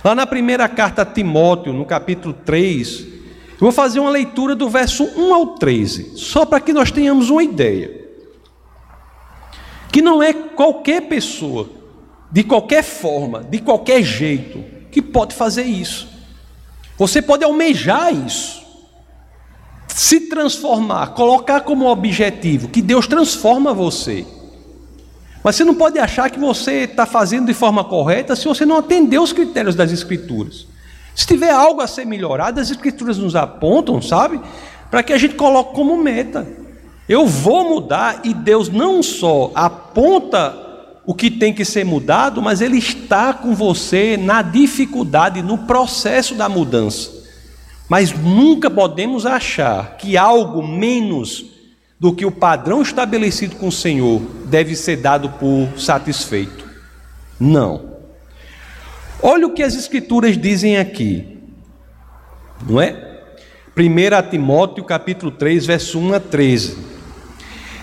Lá na primeira carta a Timóteo, no capítulo 3, eu vou fazer uma leitura do verso 1 ao 13, só para que nós tenhamos uma ideia. Que não é qualquer pessoa, de qualquer forma, de qualquer jeito, que pode fazer isso. Você pode almejar isso. Se transformar, colocar como objetivo que Deus transforma você. Mas você não pode achar que você está fazendo de forma correta se você não atender os critérios das Escrituras. Se tiver algo a ser melhorado, as Escrituras nos apontam, sabe? Para que a gente coloque como meta. Eu vou mudar e Deus não só aponta o que tem que ser mudado, mas Ele está com você na dificuldade, no processo da mudança. Mas nunca podemos achar que algo menos do que o padrão estabelecido com o Senhor deve ser dado por satisfeito. Não. Olha o que as Escrituras dizem aqui, não é? 1 Timóteo capítulo 3, verso 1 a 13.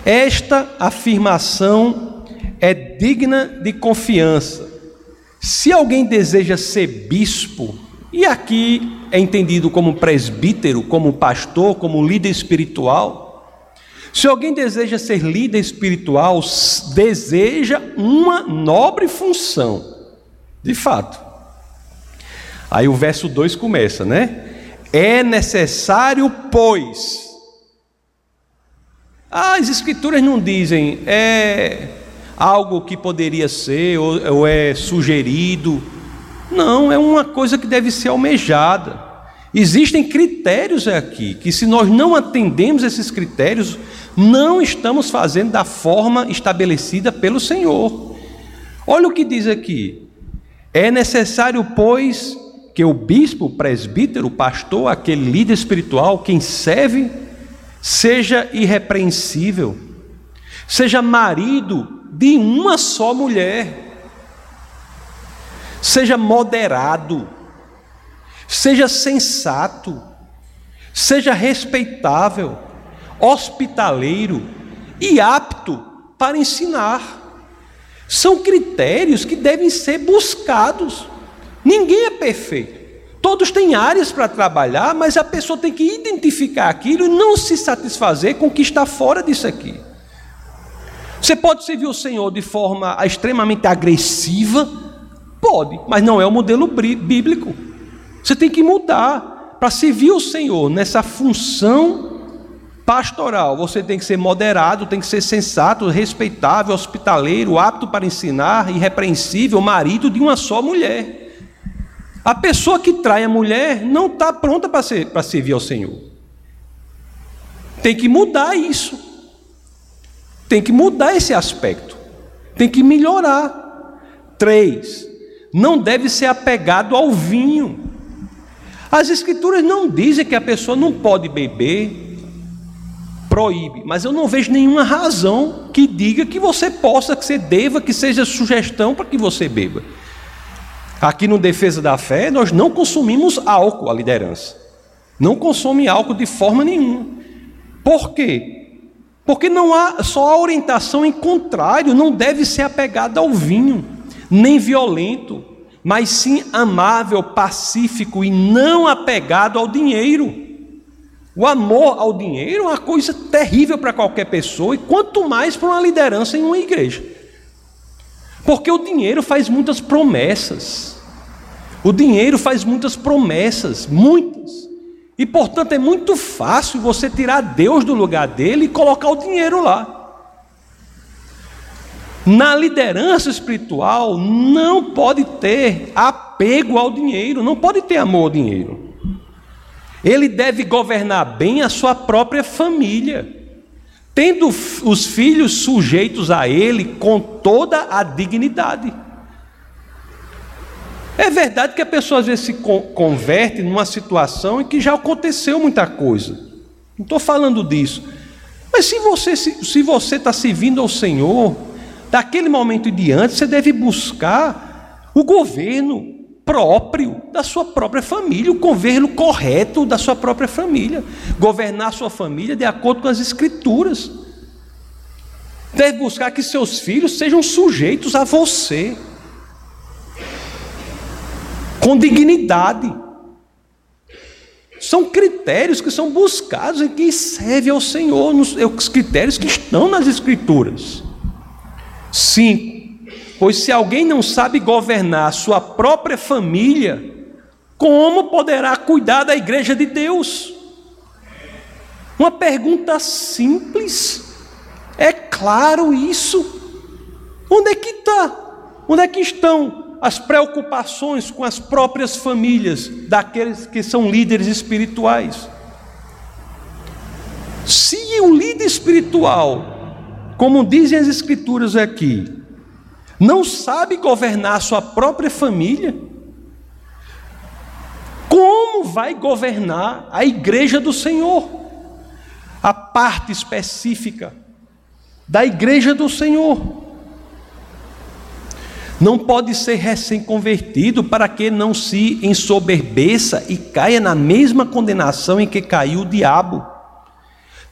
Esta afirmação é digna de confiança. Se alguém deseja ser bispo, e aqui é entendido como presbítero, como pastor, como líder espiritual, se alguém deseja ser líder espiritual, deseja uma nobre função, de fato. Aí o verso 2 começa, né? É necessário, pois. Ah, as escrituras não dizem é algo que poderia ser ou, ou é sugerido. Não, é uma coisa que deve ser almejada. Existem critérios aqui que, se nós não atendemos esses critérios, não estamos fazendo da forma estabelecida pelo Senhor. Olha o que diz aqui: é necessário, pois, que o bispo, o presbítero, o pastor, aquele líder espiritual, quem serve, seja irrepreensível, seja marido de uma só mulher, seja moderado, seja sensato, seja respeitável, hospitaleiro e apto para ensinar. São critérios que devem ser buscados. Ninguém é perfeito. Todos têm áreas para trabalhar, mas a pessoa tem que identificar aquilo e não se satisfazer com o que está fora disso aqui. Você pode servir o Senhor de forma extremamente agressiva? Pode, mas não é o modelo bíblico. Você tem que mudar para servir o Senhor nessa função pastoral. Você tem que ser moderado, tem que ser sensato, respeitável, hospitaleiro, apto para ensinar, irrepreensível, marido de uma só mulher. A pessoa que trai a mulher não está pronta para, ser, para servir ao Senhor. Tem que mudar isso. Tem que mudar esse aspecto. Tem que melhorar. Três, não deve ser apegado ao vinho. As escrituras não dizem que a pessoa não pode beber, proíbe, mas eu não vejo nenhuma razão que diga que você possa, que você deva, que seja sugestão para que você beba. Aqui no Defesa da Fé, nós não consumimos álcool, a liderança. Não consome álcool de forma nenhuma. Por quê? Porque não há só a orientação em contrário, não deve ser apegada ao vinho, nem violento, mas sim amável, pacífico e não apegado ao dinheiro. O amor ao dinheiro é uma coisa terrível para qualquer pessoa e quanto mais para uma liderança em uma igreja. Porque o dinheiro faz muitas promessas. O dinheiro faz muitas promessas, muitas. E portanto é muito fácil você tirar Deus do lugar dele e colocar o dinheiro lá. Na liderança espiritual não pode ter apego ao dinheiro, não pode ter amor ao dinheiro. Ele deve governar bem a sua própria família, tendo os filhos sujeitos a ele com toda a dignidade. É verdade que a pessoa às vezes se converte numa situação em que já aconteceu muita coisa. Não estou falando disso. Mas se você se, você está servindo ao Senhor, daquele momento em diante, você deve buscar o governo próprio da sua própria família, o governo correto da sua própria família, governar a sua família de acordo com as escrituras. Deve buscar que seus filhos sejam sujeitos a você, com dignidade. São critérios que são buscados em quem serve ao Senhor, os critérios que estão nas Escrituras. 5. Pois se alguém não sabe governar sua própria família, como poderá cuidar da igreja de Deus? Uma pergunta simples. É claro isso? Onde é que está? Onde é que estão as preocupações com as próprias famílias daqueles que são líderes espirituais? Se o líder espiritual como dizem as Escrituras aqui, não sabe governar a sua própria família, como vai governar a igreja do Senhor, a parte específica da igreja do Senhor. Não pode ser recém-convertido para que não se ensoberbeça e caia na mesma condenação em que caiu o diabo.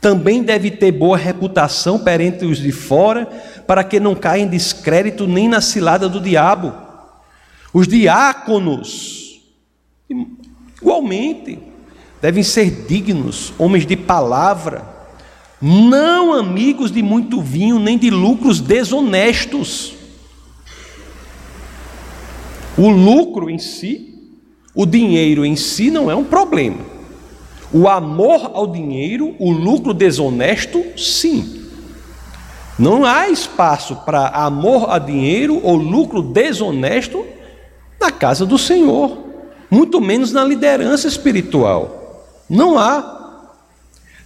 Também deve ter boa reputação perante os de fora, para que não caia em descrédito nem na cilada do diabo. Os diáconos, igualmente, devem ser dignos, homens de palavra, não amigos de muito vinho, nem de lucros desonestos o lucro em si, o dinheiro em si não é um problema. O amor ao dinheiro, o lucro desonesto, sim. Não há espaço para amor a dinheiro ou lucro desonesto na casa do Senhor, muito menos na liderança espiritual. Não há.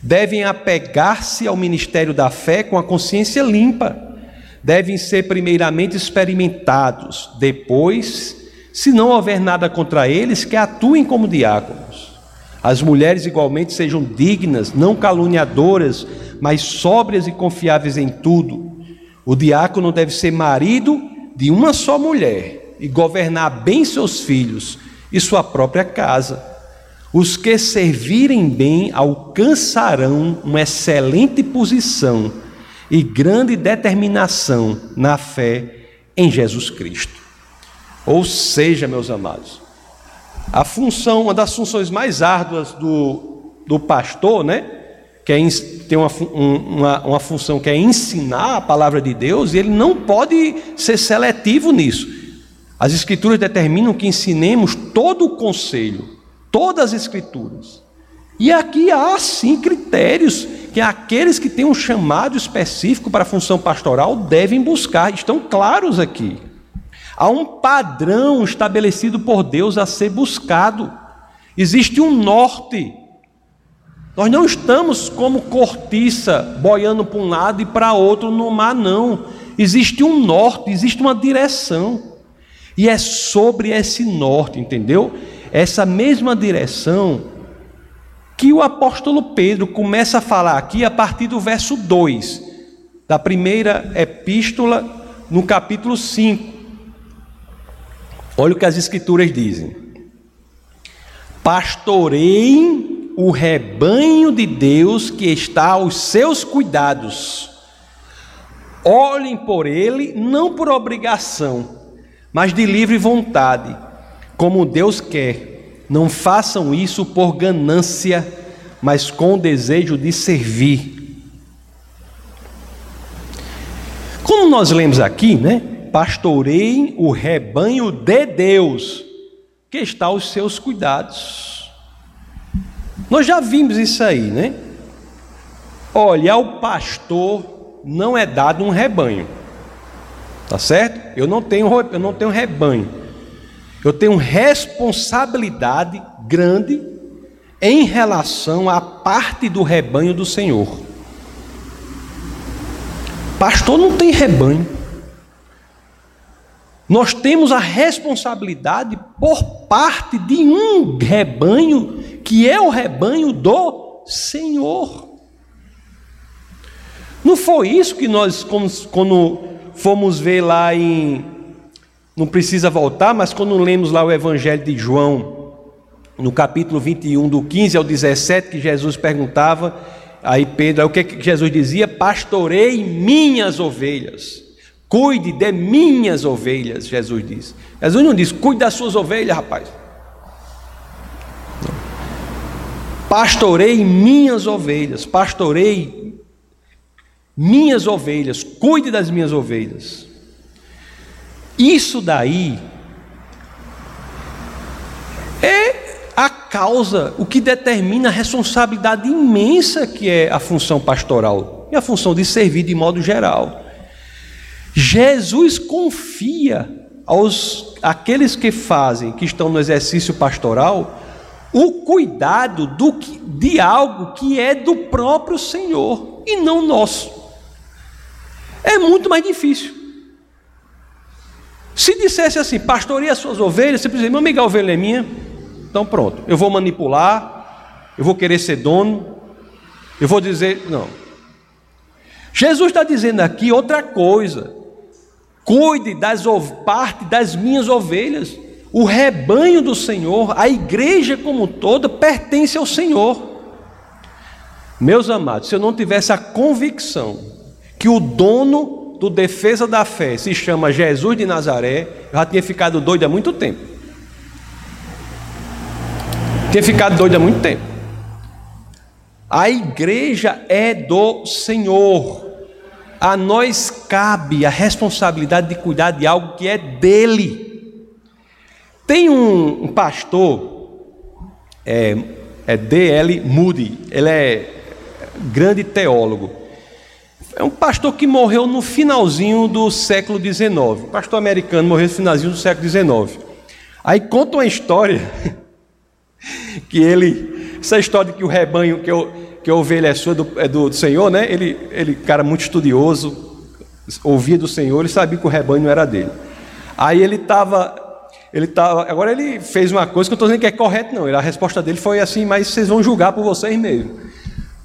Devem apegar-se ao ministério da fé com a consciência limpa. Devem ser primeiramente experimentados, depois se não houver nada contra eles, que atuem como diáconos. As mulheres igualmente sejam dignas, não caluniadoras, mas sóbrias e confiáveis em tudo. O diácono deve ser marido de uma só mulher e governar bem seus filhos e sua própria casa. Os que servirem bem alcançarão uma excelente posição e grande determinação na fé em Jesus Cristo. Ou seja, meus amados, a função, uma das funções mais árduas do, do pastor, né? Que é, tem uma, uma, uma função que é ensinar a palavra de Deus, e ele não pode ser seletivo nisso. As Escrituras determinam que ensinemos todo o conselho, todas as Escrituras. E aqui há sim critérios que aqueles que têm um chamado específico para a função pastoral devem buscar, estão claros aqui. Há um padrão estabelecido por Deus a ser buscado. Existe um norte. Nós não estamos como cortiça, boiando para um lado e para outro no mar, não. Existe um norte, existe uma direção. E é sobre esse norte, entendeu? Essa mesma direção que o apóstolo Pedro começa a falar aqui a partir do verso 2 da primeira epístola, no capítulo 5. Olha o que as Escrituras dizem: Pastoreiem o rebanho de Deus que está aos seus cuidados. Olhem por ele, não por obrigação, mas de livre vontade, como Deus quer. Não façam isso por ganância, mas com o desejo de servir. Como nós lemos aqui, né? Pastoreiem o rebanho de Deus, que está aos seus cuidados. Nós já vimos isso aí, né? Olha, ao pastor não é dado um rebanho, tá certo? Eu não tenho, eu não tenho rebanho, eu tenho responsabilidade grande em relação à parte do rebanho do Senhor. Pastor não tem rebanho. Nós temos a responsabilidade por parte de um rebanho, que é o rebanho do Senhor. Não foi isso que nós, quando fomos ver lá em. Não precisa voltar, mas quando lemos lá o Evangelho de João, no capítulo 21, do 15 ao 17, que Jesus perguntava, aí Pedro, aí o que, que Jesus dizia? Pastorei minhas ovelhas. Cuide de minhas ovelhas, Jesus diz. Jesus não diz, cuide das suas ovelhas, rapaz. Pastorei minhas ovelhas, pastorei minhas ovelhas, cuide das minhas ovelhas. Isso daí é a causa, o que determina a responsabilidade imensa que é a função pastoral e a função de servir de modo geral. Jesus confia aos aqueles que fazem, que estão no exercício pastoral, o cuidado do, de algo que é do próprio Senhor e não nosso. É muito mais difícil. Se dissesse assim, pastoreia as suas ovelhas, você precisa, meu amigo, a ovelha é minha. Então pronto, eu vou manipular, eu vou querer ser dono, eu vou dizer. Não. Jesus está dizendo aqui outra coisa. Cuide das parte das minhas ovelhas. O rebanho do Senhor, a igreja como toda, pertence ao Senhor. Meus amados, se eu não tivesse a convicção que o dono do defesa da fé se chama Jesus de Nazaré, eu já tinha ficado doido há muito tempo. Tinha ficado doido há muito tempo. A igreja é do Senhor. A nós cabe a responsabilidade de cuidar de algo que é dele. Tem um, um pastor, é, é D.L. Moody, ele é grande teólogo. É um pastor que morreu no finalzinho do século XIX. Pastor americano morreu no finalzinho do século XIX. Aí conta uma história (laughs) que ele, essa história de que o rebanho, que, eu, que a ovelha é sua, do, é do, Senhor, né? Ele, ele, cara muito estudioso, ouvia do Senhor, ele sabia que o rebanho era dele. Aí ele estava, ele tava, agora ele fez uma coisa que eu estou dizendo que é correto, não. A resposta dele foi assim, mas vocês vão julgar por vocês mesmos.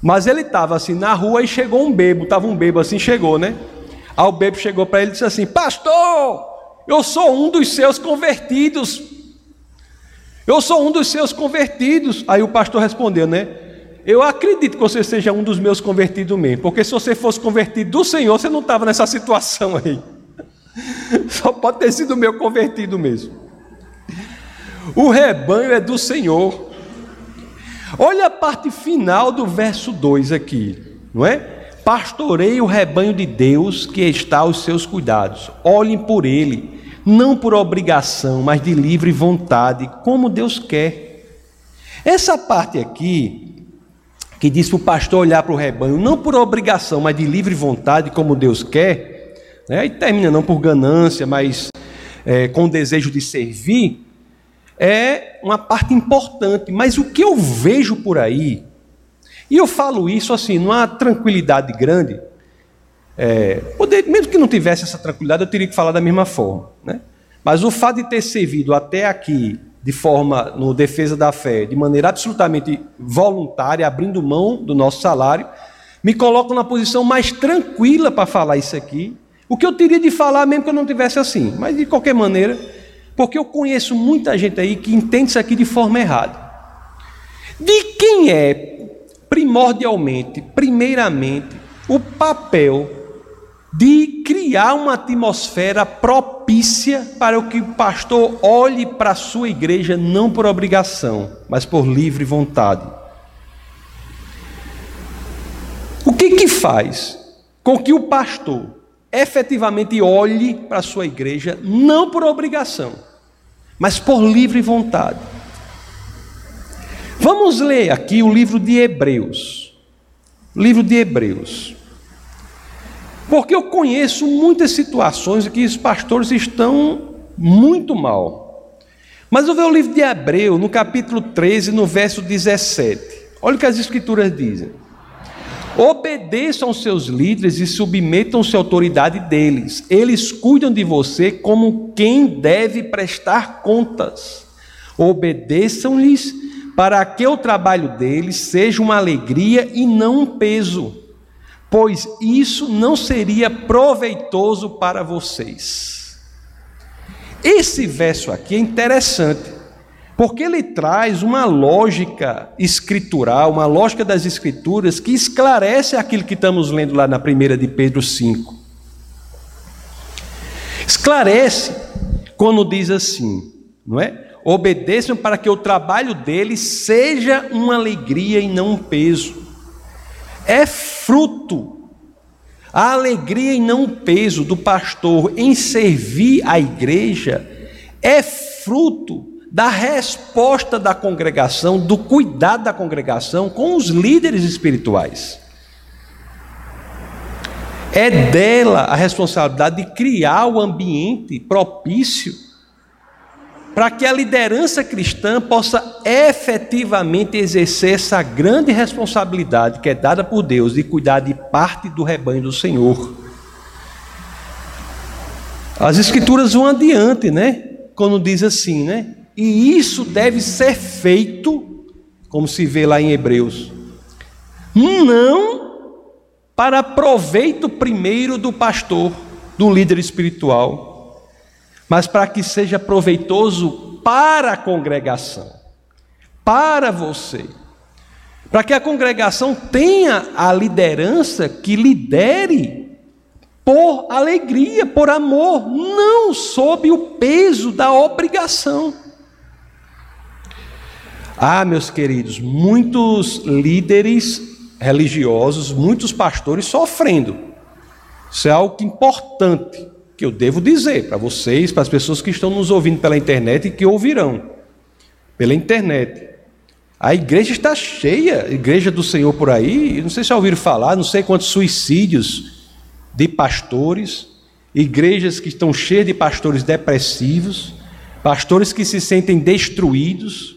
Mas ele estava assim na rua e chegou um bebo, estava um bebo assim, chegou, né? Aí o bebo chegou para ele e disse assim: Pastor, eu sou um dos seus convertidos. Eu sou um dos seus convertidos. Aí o pastor respondeu, né? Eu acredito que você seja um dos meus convertidos mesmo, porque se você fosse convertido do Senhor, você não estava nessa situação aí. (laughs) Só pode ter sido meu convertido mesmo. O rebanho é do Senhor. Olha a parte final do verso 2 aqui, não é? Pastorei o rebanho de Deus que está aos seus cuidados. Olhem por ele não por obrigação, mas de livre vontade, como Deus quer. Essa parte aqui, que diz para o pastor olhar para o rebanho, não por obrigação, mas de livre vontade, como Deus quer, né? e termina não por ganância, mas é, com desejo de servir, é uma parte importante. Mas o que eu vejo por aí, e eu falo isso assim, numa tranquilidade grande, é, poder, mesmo que não tivesse essa tranquilidade, eu teria que falar da mesma forma. Né? Mas o fato de ter servido até aqui de forma, no defesa da fé, de maneira absolutamente voluntária, abrindo mão do nosso salário, me coloca na posição mais tranquila para falar isso aqui. O que eu teria de falar mesmo que eu não tivesse assim. Mas de qualquer maneira, porque eu conheço muita gente aí que entende isso aqui de forma errada. De quem é primordialmente, primeiramente, o papel de criar uma atmosfera propícia para o que o pastor olhe para a sua igreja não por obrigação, mas por livre vontade. O que que faz com que o pastor efetivamente olhe para a sua igreja não por obrigação, mas por livre vontade? Vamos ler aqui o livro de Hebreus. Livro de Hebreus. Porque eu conheço muitas situações em que os pastores estão muito mal. Mas eu vejo o livro de Hebreu, no capítulo 13, no verso 17. Olha o que as escrituras dizem. Obedeçam aos seus líderes e submetam-se à autoridade deles. Eles cuidam de você como quem deve prestar contas. Obedeçam-lhes para que o trabalho deles seja uma alegria e não um peso pois isso não seria proveitoso para vocês. Esse verso aqui é interessante, porque ele traz uma lógica escritural, uma lógica das escrituras que esclarece aquilo que estamos lendo lá na primeira de Pedro 5. Esclarece quando diz assim, não é? Obedeçam para que o trabalho deles seja uma alegria e não um peso é fruto. A alegria e não o peso do pastor em servir a igreja é fruto da resposta da congregação, do cuidado da congregação com os líderes espirituais. É dela a responsabilidade de criar o ambiente propício para que a liderança cristã possa efetivamente exercer essa grande responsabilidade que é dada por Deus de cuidar de parte do rebanho do Senhor. As escrituras vão adiante, né? Quando diz assim, né? E isso deve ser feito, como se vê lá em Hebreus, não para proveito primeiro do pastor, do líder espiritual, mas para que seja proveitoso para a congregação, para você. Para que a congregação tenha a liderança que lidere por alegria, por amor, não sob o peso da obrigação. Ah, meus queridos, muitos líderes religiosos, muitos pastores sofrendo. Isso é algo importante que eu devo dizer para vocês, para as pessoas que estão nos ouvindo pela internet e que ouvirão pela internet. A igreja está cheia, igreja do Senhor por aí, não sei se já ouviram falar, não sei quantos suicídios de pastores, igrejas que estão cheias de pastores depressivos, pastores que se sentem destruídos,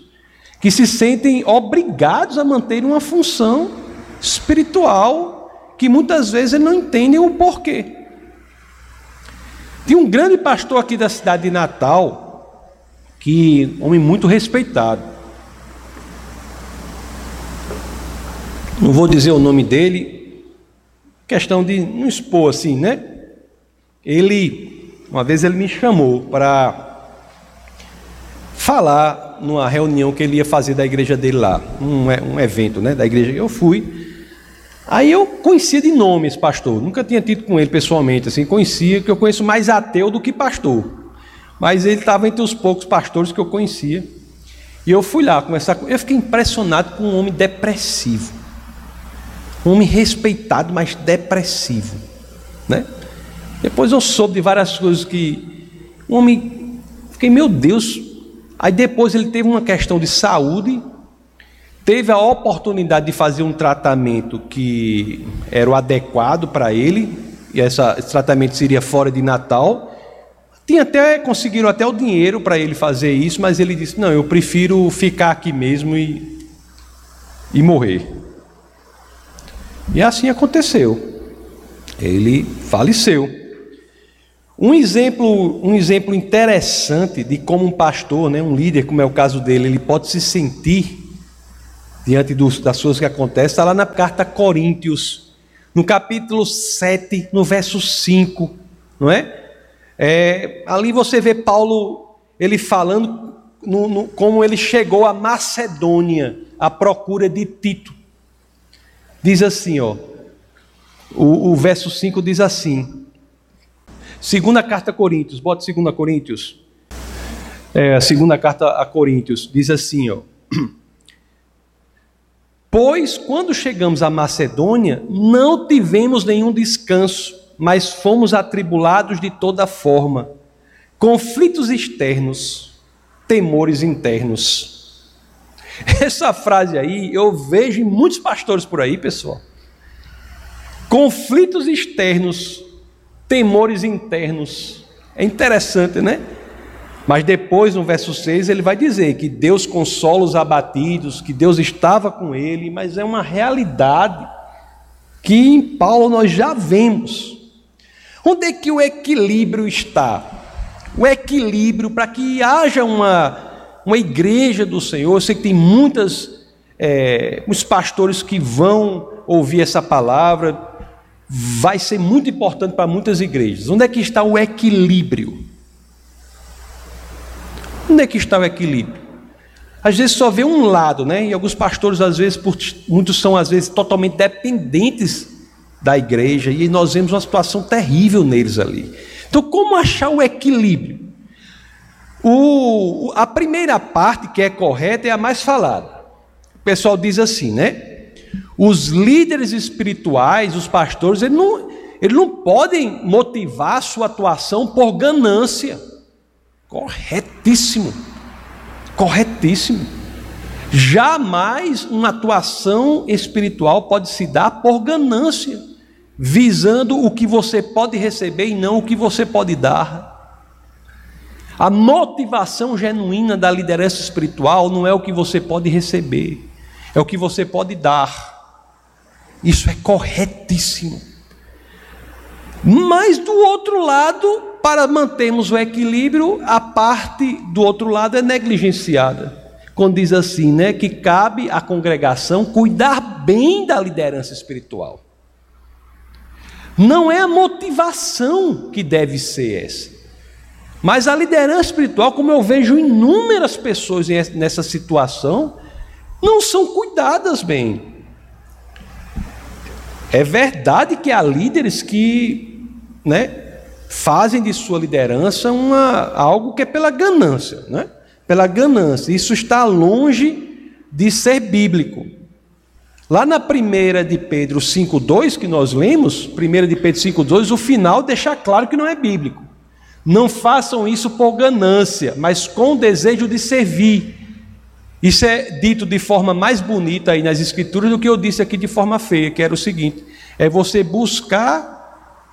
que se sentem obrigados a manter uma função espiritual que muitas vezes não entendem o porquê. Tinha um grande pastor aqui da cidade de Natal, que homem muito respeitado. Não vou dizer o nome dele, questão de não expor assim, né? Ele, uma vez ele me chamou para falar numa reunião que ele ia fazer da igreja dele lá, um, um evento, né, da igreja. Eu fui. Aí eu conhecia de nome esse pastor, nunca tinha tido com ele pessoalmente, assim, conhecia, que eu conheço mais ateu do que pastor. Mas ele estava entre os poucos pastores que eu conhecia. E eu fui lá conversar com Eu fiquei impressionado com um homem depressivo. Um homem respeitado, mas depressivo. Né? Depois eu soube de várias coisas que. Um homem. Fiquei, meu Deus. Aí depois ele teve uma questão de saúde teve a oportunidade de fazer um tratamento que era o adequado para ele, e essa, esse tratamento seria fora de Natal. Tinha até, conseguiram até o dinheiro para ele fazer isso, mas ele disse: Não, eu prefiro ficar aqui mesmo e, e morrer. E assim aconteceu. Ele faleceu. Um exemplo, um exemplo interessante de como um pastor, né, um líder, como é o caso dele, ele pode se sentir diante dos, das coisas que acontecem, está lá na carta a Coríntios, no capítulo 7, no verso 5, não é? é ali você vê Paulo, ele falando no, no, como ele chegou a Macedônia à procura de Tito. Diz assim, ó, o, o verso 5 diz assim, segunda carta a Coríntios, bota segunda Coríntios, é, a segunda carta a Coríntios, diz assim, ó, (clears throat) Pois quando chegamos à Macedônia, não tivemos nenhum descanso, mas fomos atribulados de toda forma, conflitos externos, temores internos. (laughs) Essa frase aí eu vejo em muitos pastores por aí, pessoal. Conflitos externos, temores internos. É interessante, né? Mas depois, no verso 6, ele vai dizer que Deus consola os abatidos, que Deus estava com ele, mas é uma realidade que em Paulo nós já vemos. Onde é que o equilíbrio está? O equilíbrio para que haja uma, uma igreja do Senhor. Eu sei que tem muitas, é, muitos pastores que vão ouvir essa palavra, vai ser muito importante para muitas igrejas. Onde é que está o equilíbrio? Onde é que está o equilíbrio? Às vezes só vê um lado, né? E alguns pastores, às vezes, muitos são, às vezes, totalmente dependentes da igreja, e nós vemos uma situação terrível neles ali. Então, como achar o equilíbrio? O, a primeira parte, que é correta, é a mais falada. O pessoal diz assim, né? Os líderes espirituais, os pastores, eles não, eles não podem motivar a sua atuação por ganância. Corretíssimo. Corretíssimo. Jamais uma atuação espiritual pode se dar por ganância, visando o que você pode receber e não o que você pode dar. A motivação genuína da liderança espiritual não é o que você pode receber, é o que você pode dar. Isso é corretíssimo. Mas do outro lado, para mantermos o equilíbrio, a parte do outro lado é negligenciada. Quando diz assim, né, que cabe à congregação cuidar bem da liderança espiritual. Não é a motivação que deve ser essa. Mas a liderança espiritual, como eu vejo inúmeras pessoas nessa situação, não são cuidadas bem. É verdade que há líderes que né, fazem de sua liderança uma, algo que é pela ganância, né? pela ganância. Isso está longe de ser bíblico. Lá na primeira de Pedro 5,2 que nós lemos, primeira de Pedro 5,2, o final deixa claro que não é bíblico. Não façam isso por ganância, mas com desejo de servir. Isso é dito de forma mais bonita aí nas escrituras do que eu disse aqui de forma feia, que era o seguinte: é você buscar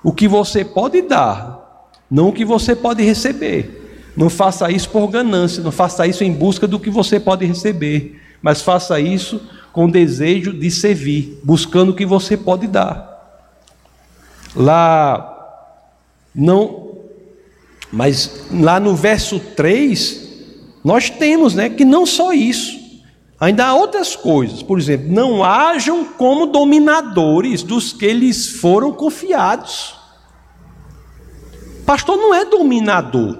o que você pode dar, não o que você pode receber. Não faça isso por ganância, não faça isso em busca do que você pode receber, mas faça isso com desejo de servir, buscando o que você pode dar. Lá não mas lá no verso 3 nós temos, né, que não só isso, ainda há outras coisas. Por exemplo, não hajam como dominadores dos que lhes foram confiados. Pastor não é dominador.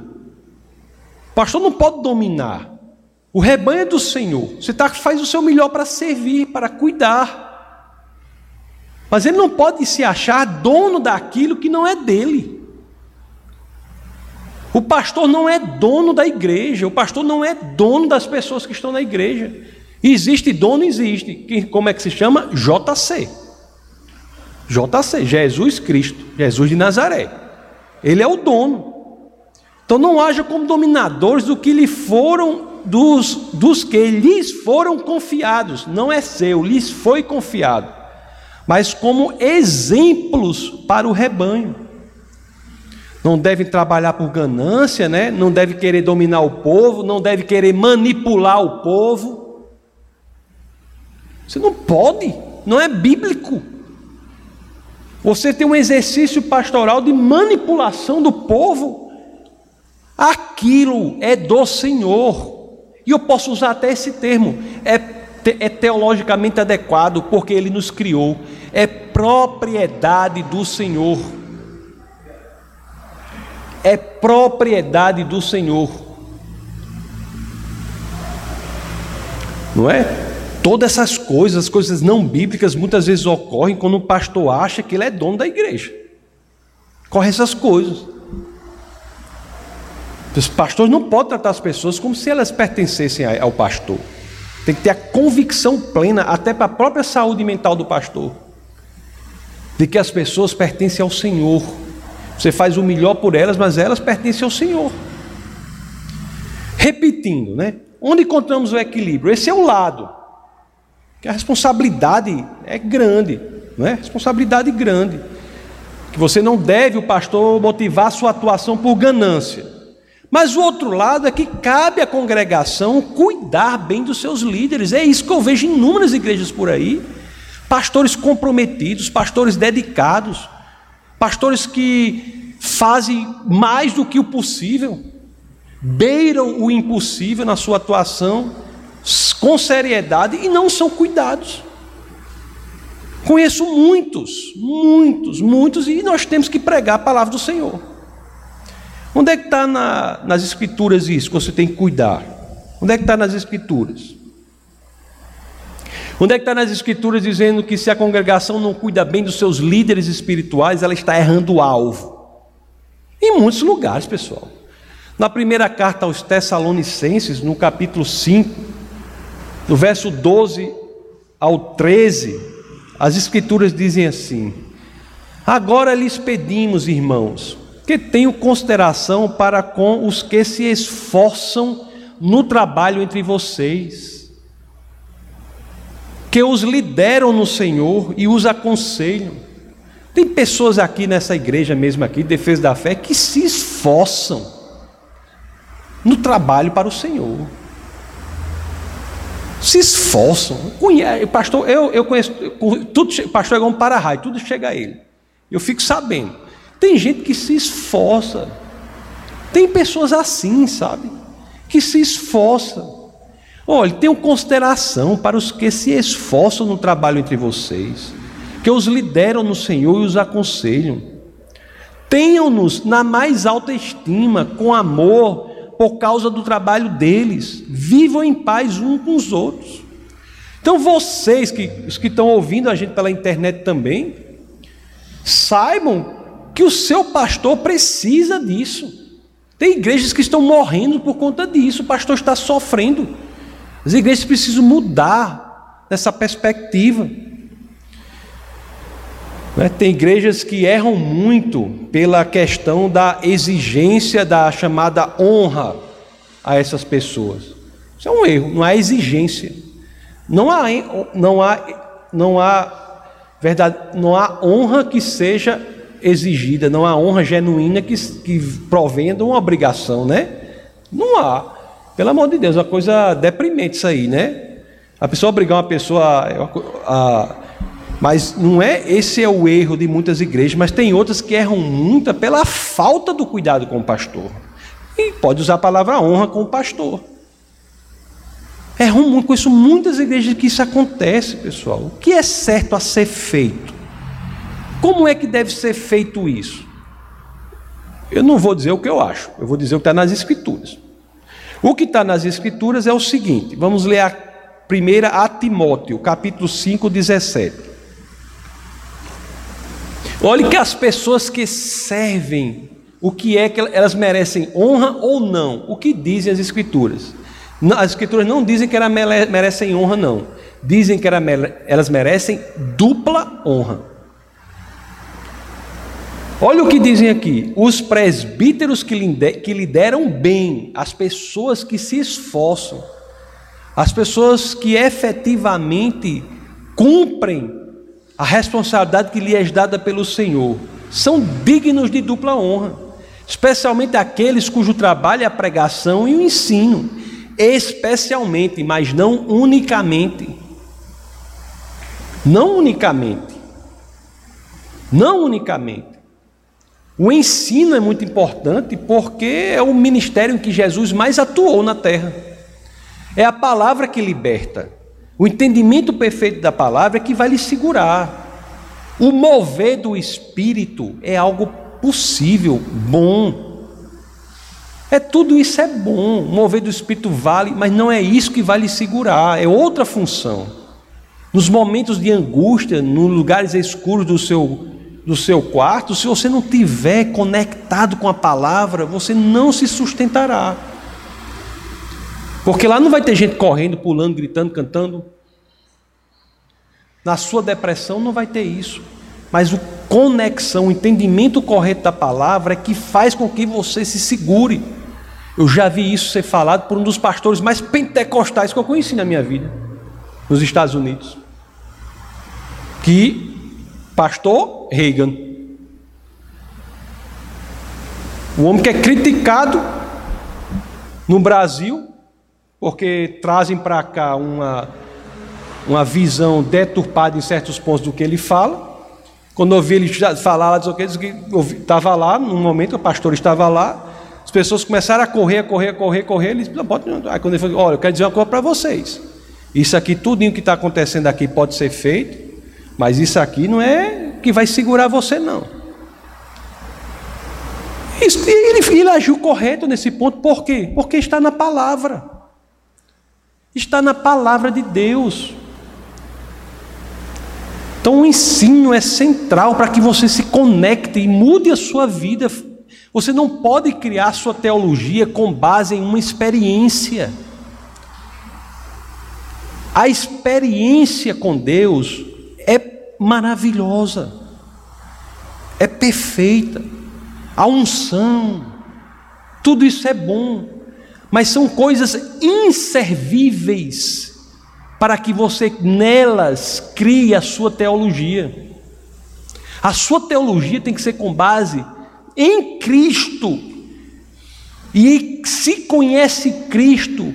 Pastor não pode dominar. O rebanho é do Senhor. Você tá, faz o seu melhor para servir, para cuidar. Mas ele não pode se achar dono daquilo que não é dele. O pastor não é dono da igreja, o pastor não é dono das pessoas que estão na igreja. Existe dono, existe. Como é que se chama? JC. JC, Jesus Cristo, Jesus de Nazaré. Ele é o dono. Então não haja como dominadores do que lhe foram dos, dos que lhes foram confiados, não é seu, lhes foi confiado, mas como exemplos para o rebanho. Não deve trabalhar por ganância, né? não deve querer dominar o povo, não deve querer manipular o povo. Você não pode, não é bíblico. Você tem um exercício pastoral de manipulação do povo Aquilo é do Senhor. E eu posso usar até esse termo. É, é teologicamente adequado, porque Ele nos criou. É propriedade do Senhor. É propriedade do Senhor. Não é? Todas essas coisas, as coisas não bíblicas, muitas vezes ocorrem quando o pastor acha que ele é dono da igreja. Corre essas coisas. Os pastores não podem tratar as pessoas como se elas pertencessem ao pastor. Tem que ter a convicção plena, até para a própria saúde mental do pastor, de que as pessoas pertencem ao Senhor. Você faz o melhor por elas, mas elas pertencem ao Senhor. Repetindo, né? Onde encontramos o equilíbrio? Esse é o lado. Que a responsabilidade é grande, não é? Responsabilidade grande. Que você não deve o pastor motivar sua atuação por ganância. Mas o outro lado é que cabe à congregação cuidar bem dos seus líderes. É isso que eu vejo em inúmeras igrejas por aí. Pastores comprometidos, pastores dedicados, pastores que fazem mais do que o possível, beiram o impossível na sua atuação, com seriedade e não são cuidados. Conheço muitos, muitos, muitos, e nós temos que pregar a palavra do Senhor. Onde é que está na, nas escrituras isso que você tem que cuidar? Onde é que está nas escrituras? Onde é que está nas escrituras dizendo que se a congregação não cuida bem dos seus líderes espirituais, ela está errando o alvo? Em muitos lugares, pessoal. Na primeira carta aos Tessalonicenses, no capítulo 5, no verso 12 ao 13, as escrituras dizem assim: Agora lhes pedimos, irmãos, que tenho consideração para com os que se esforçam no trabalho entre vocês, que os lideram no Senhor e os aconselham. Tem pessoas aqui nessa igreja mesmo aqui, defesa da fé, que se esforçam no trabalho para o Senhor. Se esforçam. Conhece, pastor, eu, eu conheço, tudo, pastor é um para-raio, tudo chega a ele. Eu fico sabendo. Tem gente que se esforça. Tem pessoas assim, sabe? Que se esforçam. Olha, tenham consideração para os que se esforçam no trabalho entre vocês, que os lideram no Senhor e os aconselham. Tenham-nos na mais alta estima, com amor, por causa do trabalho deles. Vivam em paz uns com os outros. Então, vocês que, os que estão ouvindo a gente pela internet também, saibam que o seu pastor precisa disso. Tem igrejas que estão morrendo por conta disso, o pastor está sofrendo. As igrejas precisam mudar nessa perspectiva. Né? Tem igrejas que erram muito pela questão da exigência da chamada honra a essas pessoas. Isso é um erro, não há exigência. Não há, não há, não há verdade, não há honra que seja exigida, não há honra genuína que, que provenha de uma obrigação, né? Não há. Pelo amor de Deus, é uma coisa deprimente isso aí, né? A pessoa obrigar uma pessoa a, a, mas não é esse é o erro de muitas igrejas, mas tem outras que erram muito pela falta do cuidado com o pastor. E pode usar a palavra honra com o pastor. Erram muito isso muitas igrejas que isso acontece, pessoal. O que é certo a ser feito? Como é que deve ser feito isso? Eu não vou dizer o que eu acho, eu vou dizer o que está nas Escrituras. O que está nas Escrituras é o seguinte: vamos ler a primeira a Timóteo, capítulo 5, 17. Olhe que as pessoas que servem, o que é que elas merecem honra ou não? O que dizem as Escrituras? As Escrituras não dizem que elas merecem honra, não. Dizem que elas merecem dupla honra. Olha o que dizem aqui: os presbíteros que lideram bem, as pessoas que se esforçam, as pessoas que efetivamente cumprem a responsabilidade que lhes é dada pelo Senhor, são dignos de dupla honra, especialmente aqueles cujo trabalho é a pregação e o ensino, especialmente, mas não unicamente. Não unicamente. Não unicamente. O ensino é muito importante porque é o ministério em que Jesus mais atuou na terra. É a palavra que liberta. O entendimento perfeito da palavra é que vai lhe segurar. O mover do espírito é algo possível, bom. É tudo isso é bom. O mover do espírito vale, mas não é isso que vai lhe segurar, é outra função. Nos momentos de angústia, nos lugares escuros do seu do seu quarto, se você não tiver conectado com a palavra, você não se sustentará. Porque lá não vai ter gente correndo, pulando, gritando, cantando. Na sua depressão não vai ter isso. Mas o conexão, o entendimento correto da palavra é que faz com que você se segure. Eu já vi isso ser falado por um dos pastores mais pentecostais que eu conheci na minha vida, nos Estados Unidos. Que Pastor Reagan. O homem que é criticado no Brasil, porque trazem para cá uma, uma visão deturpada em certos pontos do que ele fala. Quando eu ouvi ele falar lá, diz que estava lá, no momento o pastor estava lá, as pessoas começaram a correr, a correr, a correr, a correr. Ele disse. Aí quando ele falou, olha, eu quero dizer uma coisa para vocês. Isso aqui, tudinho que está acontecendo aqui pode ser feito, mas isso aqui não é que vai segurar você, não. Isso, ele, ele agiu correto nesse ponto, por quê? Porque está na palavra. Está na palavra de Deus. Então o ensino é central para que você se conecte e mude a sua vida. Você não pode criar sua teologia com base em uma experiência. A experiência com Deus maravilhosa, é perfeita, a unção, tudo isso é bom, mas são coisas inservíveis para que você nelas crie a sua teologia. A sua teologia tem que ser com base em Cristo. E se conhece Cristo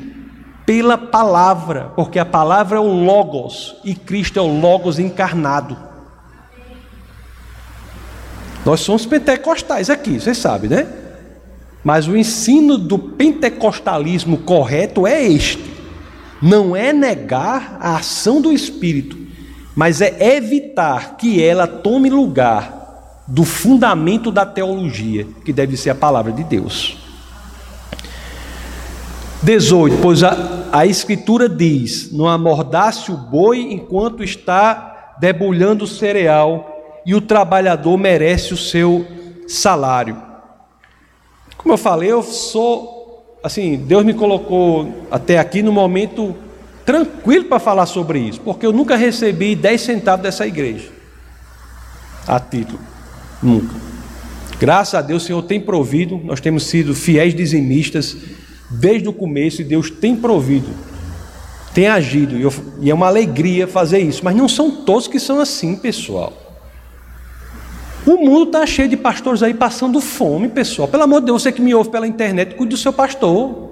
pela palavra, porque a palavra é o Logos e Cristo é o Logos encarnado. Nós somos pentecostais aqui, vocês sabem, né? Mas o ensino do pentecostalismo correto é este: não é negar a ação do Espírito, mas é evitar que ela tome lugar do fundamento da teologia, que deve ser a palavra de Deus. 18. Pois a, a Escritura diz: Não amordace o boi enquanto está debulhando o cereal, e o trabalhador merece o seu salário. Como eu falei, eu sou, assim, Deus me colocou até aqui no momento tranquilo para falar sobre isso, porque eu nunca recebi 10 centavos dessa igreja, a título, nunca. Graças a Deus, o Senhor tem provido, nós temos sido fiéis dizimistas desde o começo e Deus tem provido, tem agido, e, eu, e é uma alegria fazer isso, mas não são todos que são assim, pessoal. O mundo está cheio de pastores aí passando fome, pessoal. Pelo amor de Deus, você que me ouve pela internet, cuide do seu pastor.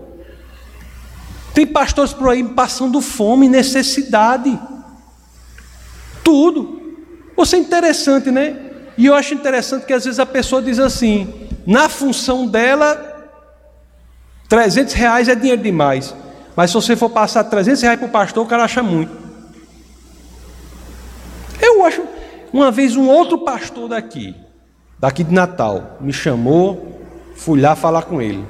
Tem pastores por aí passando fome, necessidade. Tudo. Você é interessante, né? E eu acho interessante que às vezes a pessoa diz assim: na função dela, 300 reais é dinheiro demais. Mas se você for passar 300 reais para o pastor, o cara acha muito. Eu acho. Uma vez um outro pastor daqui, daqui de Natal, me chamou, fui lá falar com ele.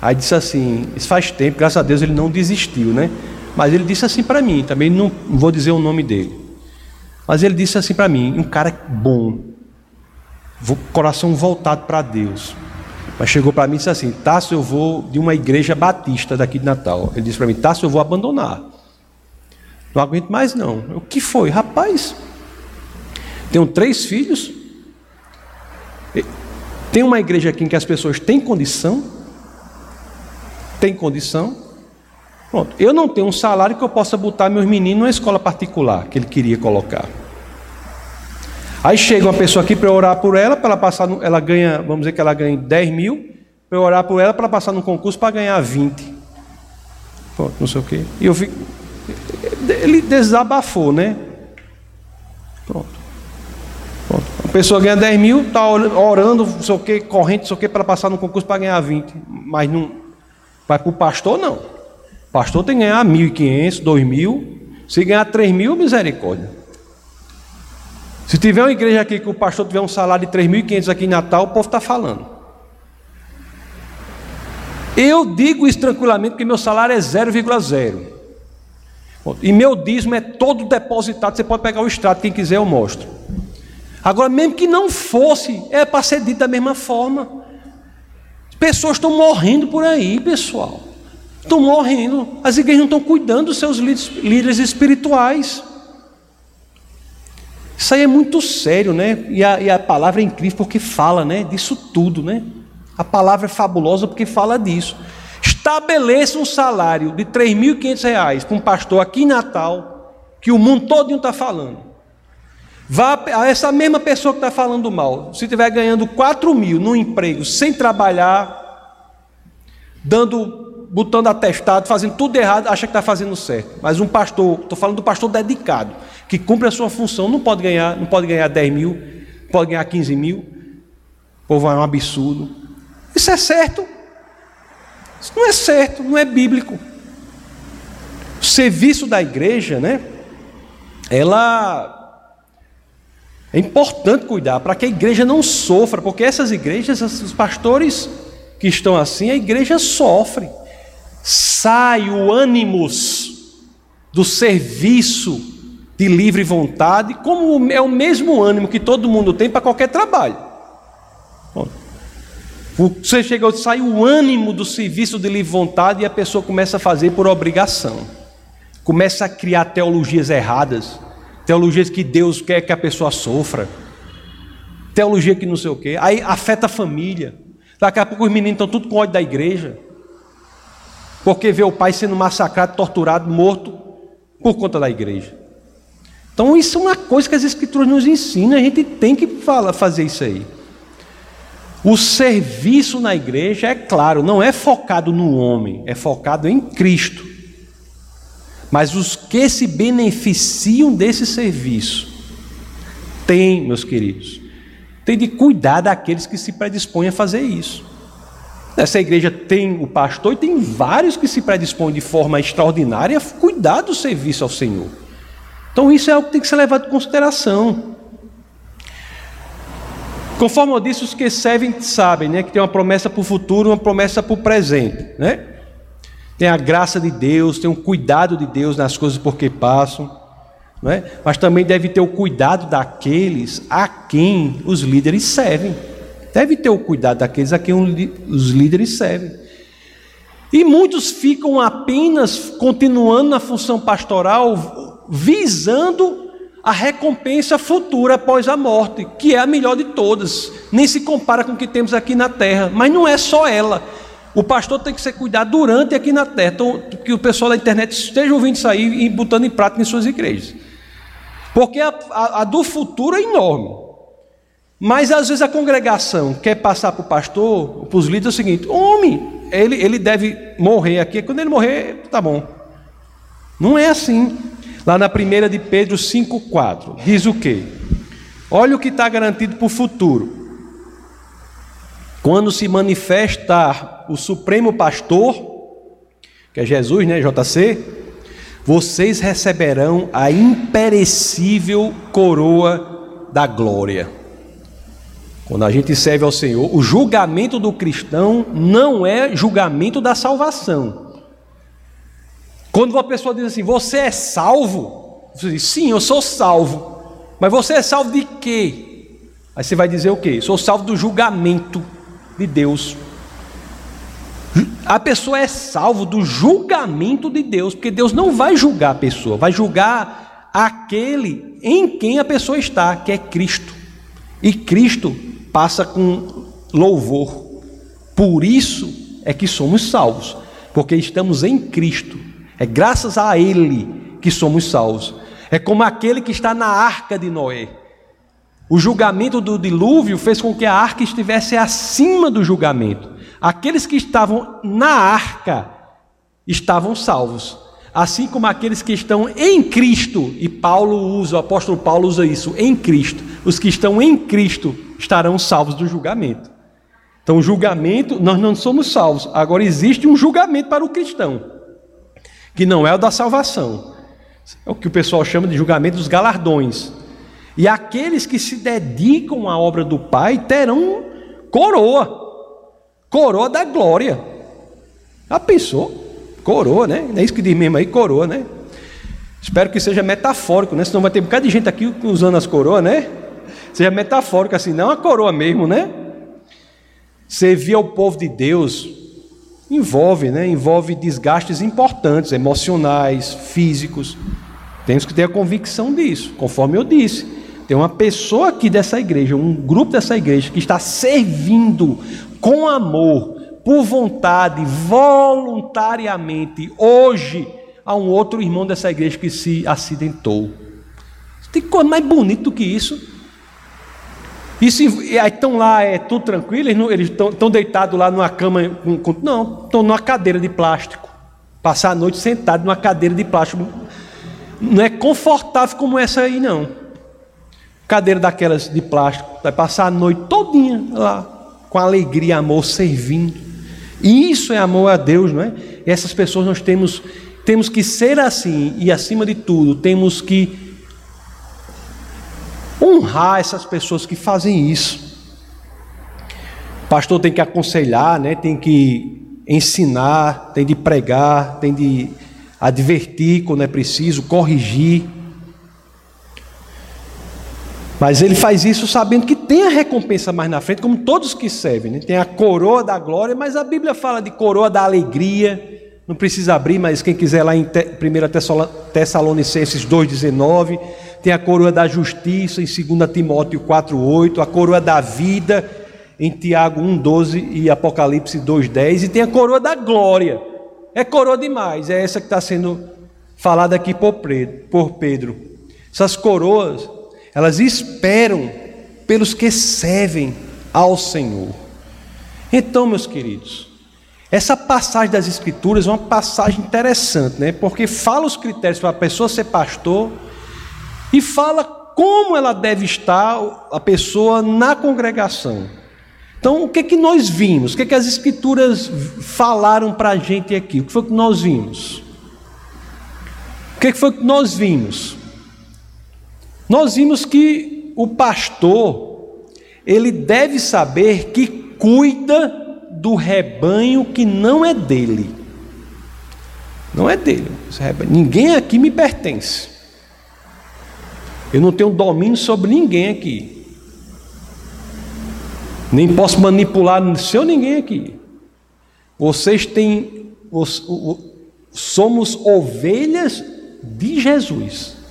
Aí disse assim, isso faz tempo, graças a Deus ele não desistiu, né? Mas ele disse assim para mim, também não, vou dizer o nome dele. Mas ele disse assim para mim, um cara bom, coração voltado para Deus. Mas chegou para mim e disse assim: Tássio, eu vou de uma igreja batista daqui de Natal. Ele disse para mim: Tássio, eu vou abandonar. Não aguento mais não. O que foi? Rapaz, tenho três filhos. Tem uma igreja aqui em que as pessoas têm condição. Tem condição. Pronto. Eu não tenho um salário que eu possa botar meus meninos numa escola particular que ele queria colocar. Aí chega uma pessoa aqui para orar por ela, para ela passar, no, ela ganha, vamos dizer que ela ganha 10 mil, para eu orar por ela para passar no concurso para ganhar 20. Pronto, não sei o quê. E eu fico. Ele desabafou, né? Pronto pessoa ganha 10 mil, está orando, não sei o que, corrente, não sei o que, para passar no concurso para ganhar 20. Mas não. Vai para o pastor, não. O pastor tem que ganhar 1.500, 2.000. Se ganhar 3 mil, misericórdia. Se tiver uma igreja aqui que o pastor tiver um salário de 3.500 aqui em Natal, o povo está falando. Eu digo isso tranquilamente porque meu salário é 0,0. E meu dízimo é todo depositado. Você pode pegar o extrato, quem quiser eu mostro. Agora, mesmo que não fosse, é para ser dito da mesma forma. Pessoas estão morrendo por aí, pessoal. Estão morrendo. As igrejas não estão cuidando dos seus líderes espirituais. Isso aí é muito sério, né? E a, e a, palavra é incrível porque fala, né? Disso tudo, né? A palavra é fabulosa porque fala disso. Estabeleça um salário de R$ 3.500 para um pastor aqui em Natal, que o mundo todo está falando. Vá essa mesma pessoa que está falando mal, se estiver ganhando 4 mil no emprego, sem trabalhar, dando, botando atestado, fazendo tudo errado, acha que está fazendo certo. Mas um pastor, estou falando do pastor dedicado, que cumpre a sua função, não pode ganhar, não pode ganhar 10 mil, pode ganhar 15 mil. O povo é um absurdo. Isso é certo? Isso não é certo, não é bíblico. O serviço da igreja, né? Ela é importante cuidar para que a igreja não sofra, porque essas igrejas, os pastores que estão assim, a igreja sofre. Sai o ânimos do serviço de livre vontade, como é o mesmo ânimo que todo mundo tem para qualquer trabalho. Você chega, sai o ânimo do serviço de livre vontade e a pessoa começa a fazer por obrigação. Começa a criar teologias erradas Teologias que Deus quer que a pessoa sofra. Teologia que não sei o quê. Aí afeta a família. Daqui a pouco os meninos estão tudo com ódio da igreja. Porque vê o pai sendo massacrado, torturado, morto por conta da igreja. Então isso é uma coisa que as escrituras nos ensinam, a gente tem que falar, fazer isso aí. O serviço na igreja, é claro, não é focado no homem, é focado em Cristo. Mas os que se beneficiam desse serviço têm, meus queridos, tem de cuidar daqueles que se predispõem a fazer isso. Nessa igreja tem o pastor e tem vários que se predispõem de forma extraordinária a cuidar do serviço ao Senhor. Então isso é algo que tem que ser levado em consideração. Conforme eu disse, os que servem sabem né, que tem uma promessa para o futuro uma promessa para o presente. Né? Tem a graça de Deus, tem o cuidado de Deus nas coisas por que passam. Né? Mas também deve ter o cuidado daqueles a quem os líderes servem. Deve ter o cuidado daqueles a quem os líderes servem. E muitos ficam apenas continuando na função pastoral, visando a recompensa futura após a morte, que é a melhor de todas. Nem se compara com o que temos aqui na terra, mas não é só ela. O pastor tem que ser cuidado durante aqui na terra, então, que o pessoal da internet esteja ouvindo isso aí e botando em prática em suas igrejas. Porque a, a, a do futuro é enorme. Mas às vezes a congregação quer passar para o pastor, para os líderes, é o seguinte: homem, ele, ele deve morrer aqui, quando ele morrer, tá bom. Não é assim. Lá na primeira de Pedro 5,4, diz o quê? Olha o que está garantido para o futuro. Quando se manifestar o Supremo Pastor, que é Jesus, né, JC, vocês receberão a imperecível coroa da glória. Quando a gente serve ao Senhor, o julgamento do cristão não é julgamento da salvação. Quando uma pessoa diz assim, você é salvo? Você diz, sim, eu sou salvo. Mas você é salvo de quê? Aí você vai dizer o quê? Sou salvo do julgamento de Deus. A pessoa é salvo do julgamento de Deus, porque Deus não vai julgar a pessoa, vai julgar aquele em quem a pessoa está, que é Cristo. E Cristo passa com louvor. Por isso é que somos salvos, porque estamos em Cristo. É graças a Ele que somos salvos. É como aquele que está na arca de Noé. O julgamento do dilúvio fez com que a arca estivesse acima do julgamento. Aqueles que estavam na arca estavam salvos, assim como aqueles que estão em Cristo, e Paulo usa, o apóstolo Paulo usa isso, em Cristo. Os que estão em Cristo estarão salvos do julgamento. Então, julgamento, nós não somos salvos. Agora existe um julgamento para o cristão, que não é o da salvação. É o que o pessoal chama de julgamento dos galardões. E aqueles que se dedicam à obra do Pai terão coroa coroa da glória. Já pensou? Coroa, né? É isso que diz mesmo aí, coroa, né? Espero que seja metafórico, né? Senão vai ter um bocado de gente aqui usando as coroas, né? Seja metafórico assim, não a coroa mesmo, né? Servir ao povo de Deus envolve, né? Envolve desgastes importantes, emocionais, físicos. Temos que ter a convicção disso, conforme eu disse. Tem uma pessoa aqui dessa igreja, um grupo dessa igreja que está servindo com amor, por vontade, voluntariamente, hoje, a um outro irmão dessa igreja que se acidentou. Tem coisa mais bonita do que isso. E se estão lá, é tudo tranquilo, eles estão deitados lá numa cama, com, não, estão numa cadeira de plástico. Passar a noite sentado numa cadeira de plástico. Não é confortável como essa aí, não. Cadeira daquelas de plástico. Vai passar a noite todinha lá com alegria, amor, servindo. E isso é amor a Deus, não é? E essas pessoas nós temos, temos que ser assim, e acima de tudo, temos que honrar essas pessoas que fazem isso. O pastor tem que aconselhar, né? tem que ensinar, tem de pregar, tem de advertir quando é preciso, corrigir. Mas ele faz isso sabendo que tem a recompensa mais na frente, como todos que servem. Né? Tem a coroa da glória, mas a Bíblia fala de coroa da alegria. Não precisa abrir, mas quem quiser lá em 1 Tessalonicenses 2,19. Tem a coroa da justiça em 2 Timóteo 4,8. A coroa da vida em Tiago 1,12 e Apocalipse 2,10. E tem a coroa da glória. É coroa demais. É essa que está sendo falada aqui por Pedro. Essas coroas elas esperam pelos que servem ao Senhor. Então, meus queridos, essa passagem das Escrituras é uma passagem interessante, né? Porque fala os critérios para a pessoa ser pastor e fala como ela deve estar a pessoa na congregação. Então, o que é que nós vimos? O que é que as escrituras falaram para a gente aqui? O que foi que nós vimos? O que, é que foi que nós vimos? Nós vimos que o pastor, ele deve saber que cuida do rebanho que não é dele. Não é dele. Ninguém aqui me pertence. Eu não tenho domínio sobre ninguém aqui. Nem posso manipular seu ninguém aqui. Vocês têm. Somos ovelhas de Jesus.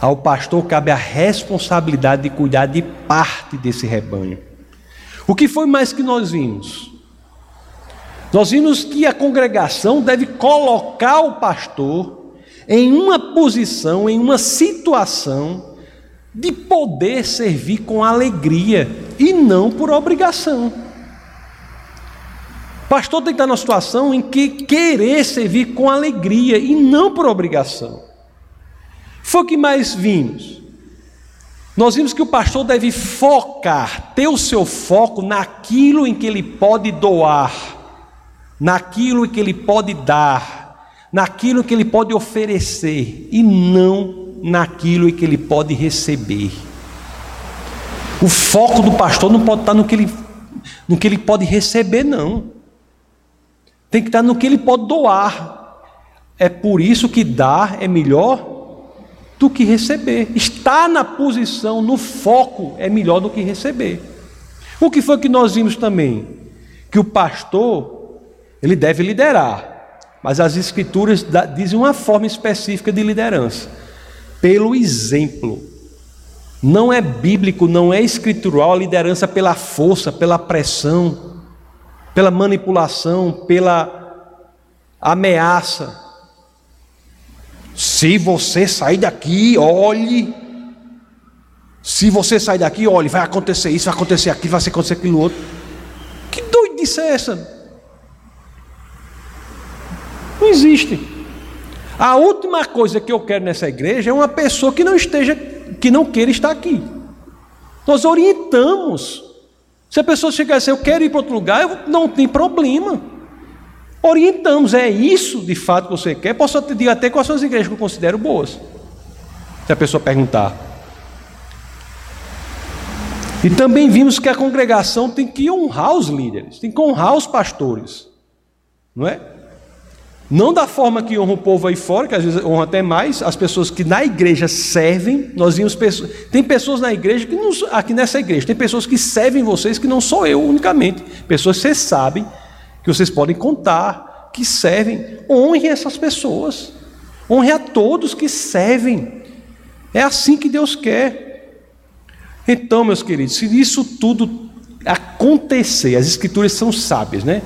Ao pastor cabe a responsabilidade de cuidar de parte desse rebanho. O que foi mais que nós vimos? Nós vimos que a congregação deve colocar o pastor em uma posição, em uma situação de poder servir com alegria e não por obrigação. Pastor tem que estar numa situação em que querer servir com alegria e não por obrigação. Foi o que mais vimos. Nós vimos que o pastor deve focar, ter o seu foco naquilo em que ele pode doar, naquilo em que ele pode dar, naquilo que ele pode oferecer e não naquilo que ele pode receber. O foco do pastor não pode estar no que ele, no que ele pode receber, não. Tem que estar no que ele pode doar. É por isso que dar é melhor do que receber. Estar na posição, no foco, é melhor do que receber. O que foi que nós vimos também? Que o pastor, ele deve liderar. Mas as escrituras dizem uma forma específica de liderança pelo exemplo. Não é bíblico, não é escritural a liderança pela força, pela pressão, pela manipulação, pela ameaça. Se você sair daqui, olhe. Se você sair daqui, olhe, vai acontecer isso, vai acontecer aquilo, vai acontecer aquilo outro. Que doidice é essa? Não existe. A última coisa que eu quero nessa igreja é uma pessoa que não esteja, que não queira estar aqui. Nós orientamos. Se a pessoa chegar dizer, eu quero ir para outro lugar, não tem problema. Orientamos, é isso de fato que você quer. Posso te dizer até quais são as igrejas que eu considero boas. Se a pessoa perguntar. E também vimos que a congregação tem que honrar os líderes, tem que honrar os pastores. Não é? Não da forma que honra o povo aí fora, que às vezes honra até mais, as pessoas que na igreja servem, nós vimos pessoas, tem pessoas na igreja que não, aqui nessa igreja, tem pessoas que servem vocês que não sou eu unicamente, pessoas que vocês sabem, que vocês podem contar, que servem, honre essas pessoas, honre a todos que servem, é assim que Deus quer. Então, meus queridos, se isso tudo acontecer, as escrituras são sábias, né?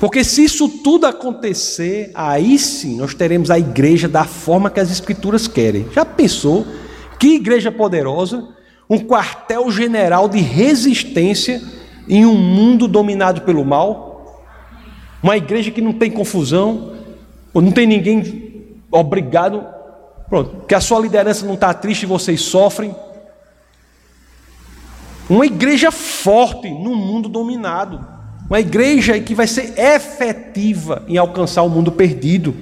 Porque se isso tudo acontecer, aí sim nós teremos a igreja da forma que as escrituras querem. Já pensou? Que igreja poderosa, um quartel-general de resistência em um mundo dominado pelo mal? Uma igreja que não tem confusão, não tem ninguém obrigado, pronto, que a sua liderança não está triste e vocês sofrem. Uma igreja forte num mundo dominado. Uma igreja que vai ser efetiva em alcançar o mundo perdido.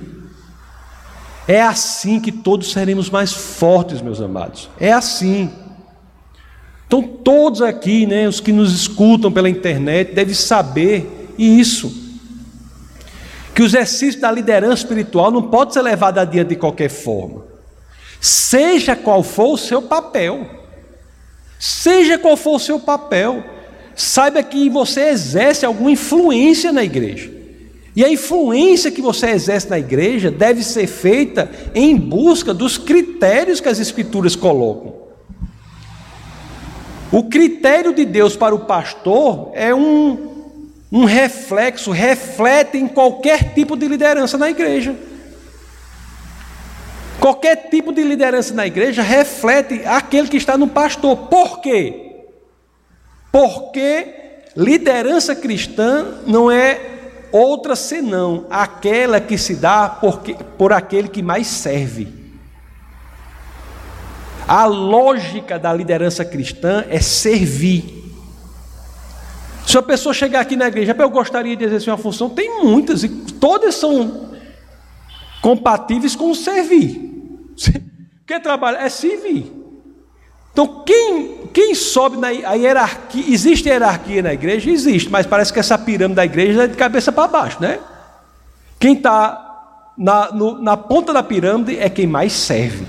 É assim que todos seremos mais fortes, meus amados. É assim. Então, todos aqui, né, os que nos escutam pela internet, devem saber isso. Que o exercício da liderança espiritual não pode ser levado adiante de qualquer forma. Seja qual for o seu papel. Seja qual for o seu papel saiba que você exerce alguma influência na igreja. E a influência que você exerce na igreja deve ser feita em busca dos critérios que as Escrituras colocam. O critério de Deus para o pastor é um, um reflexo, reflete em qualquer tipo de liderança na igreja. Qualquer tipo de liderança na igreja reflete aquele que está no pastor. Por quê? Porque liderança cristã não é outra senão aquela que se dá por, por aquele que mais serve. A lógica da liderança cristã é servir. Se a pessoa chegar aqui na igreja, eu gostaria de exercer uma função, tem muitas, e todas são compatíveis com o servir. Quer trabalhar? É servir. Então, quem, quem sobe na hierarquia, existe hierarquia na igreja? Existe, mas parece que essa pirâmide da igreja é de cabeça para baixo, né? Quem está na, na ponta da pirâmide é quem mais serve.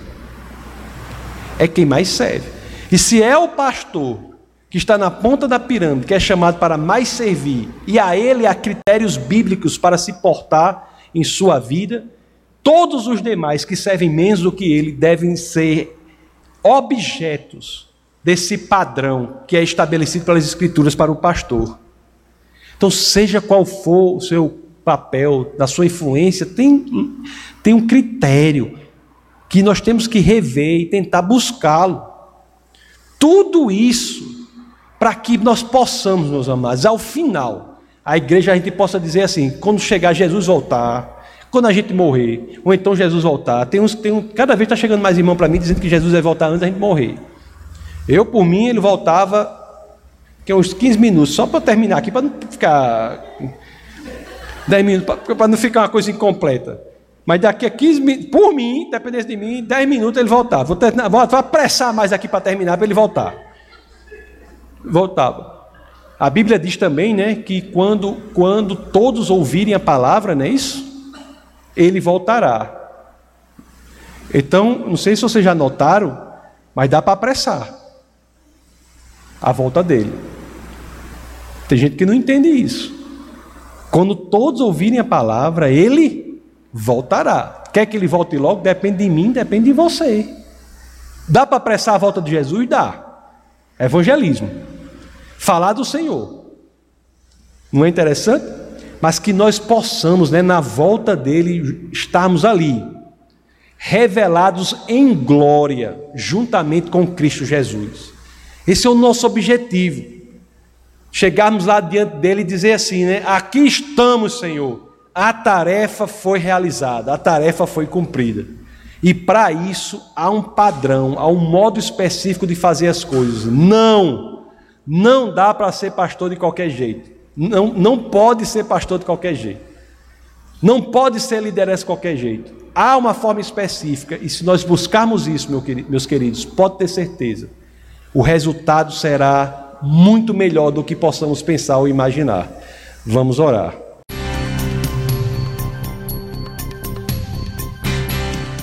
É quem mais serve. E se é o pastor que está na ponta da pirâmide, que é chamado para mais servir, e a ele há critérios bíblicos para se portar em sua vida, todos os demais que servem menos do que ele devem ser objetos desse padrão que é estabelecido pelas Escrituras para o pastor. Então, seja qual for o seu papel, da sua influência, tem, tem um critério que nós temos que rever e tentar buscá-lo. Tudo isso para que nós possamos, meus amados, ao final, a igreja a gente possa dizer assim: quando chegar Jesus voltar, quando a gente morrer, ou então Jesus voltar, tem uns, tem um, cada vez está chegando mais irmão para mim dizendo que Jesus vai voltar antes da gente morrer. Eu, por mim, ele voltava que é uns 15 minutos, só para terminar aqui, para não ficar 10 minutos, para não ficar uma coisa incompleta. Mas daqui a 15 minutos, por mim, dependesse de mim, 10 minutos ele voltava. Vou, ter, vou apressar mais aqui para terminar, para ele voltar voltava. A Bíblia diz também, né, que quando, quando todos ouvirem a palavra, não é isso? Ele voltará. Então, não sei se vocês já notaram, mas dá para apressar a volta dele. Tem gente que não entende isso. Quando todos ouvirem a palavra, ele voltará. Quer que ele volte logo? Depende de mim, depende de você. Dá para apressar a volta de Jesus? Dá. Evangelismo. Falar do Senhor. Não é interessante? Mas que nós possamos, né, na volta dele, estarmos ali, revelados em glória, juntamente com Cristo Jesus. Esse é o nosso objetivo. Chegarmos lá diante dele e dizer assim, né? Aqui estamos, Senhor. A tarefa foi realizada, a tarefa foi cumprida. E para isso há um padrão, há um modo específico de fazer as coisas. Não, não dá para ser pastor de qualquer jeito. Não, não pode ser pastor de qualquer jeito. Não pode ser liderança de qualquer jeito. Há uma forma específica, e se nós buscarmos isso, meus queridos, pode ter certeza, o resultado será muito melhor do que possamos pensar ou imaginar. Vamos orar.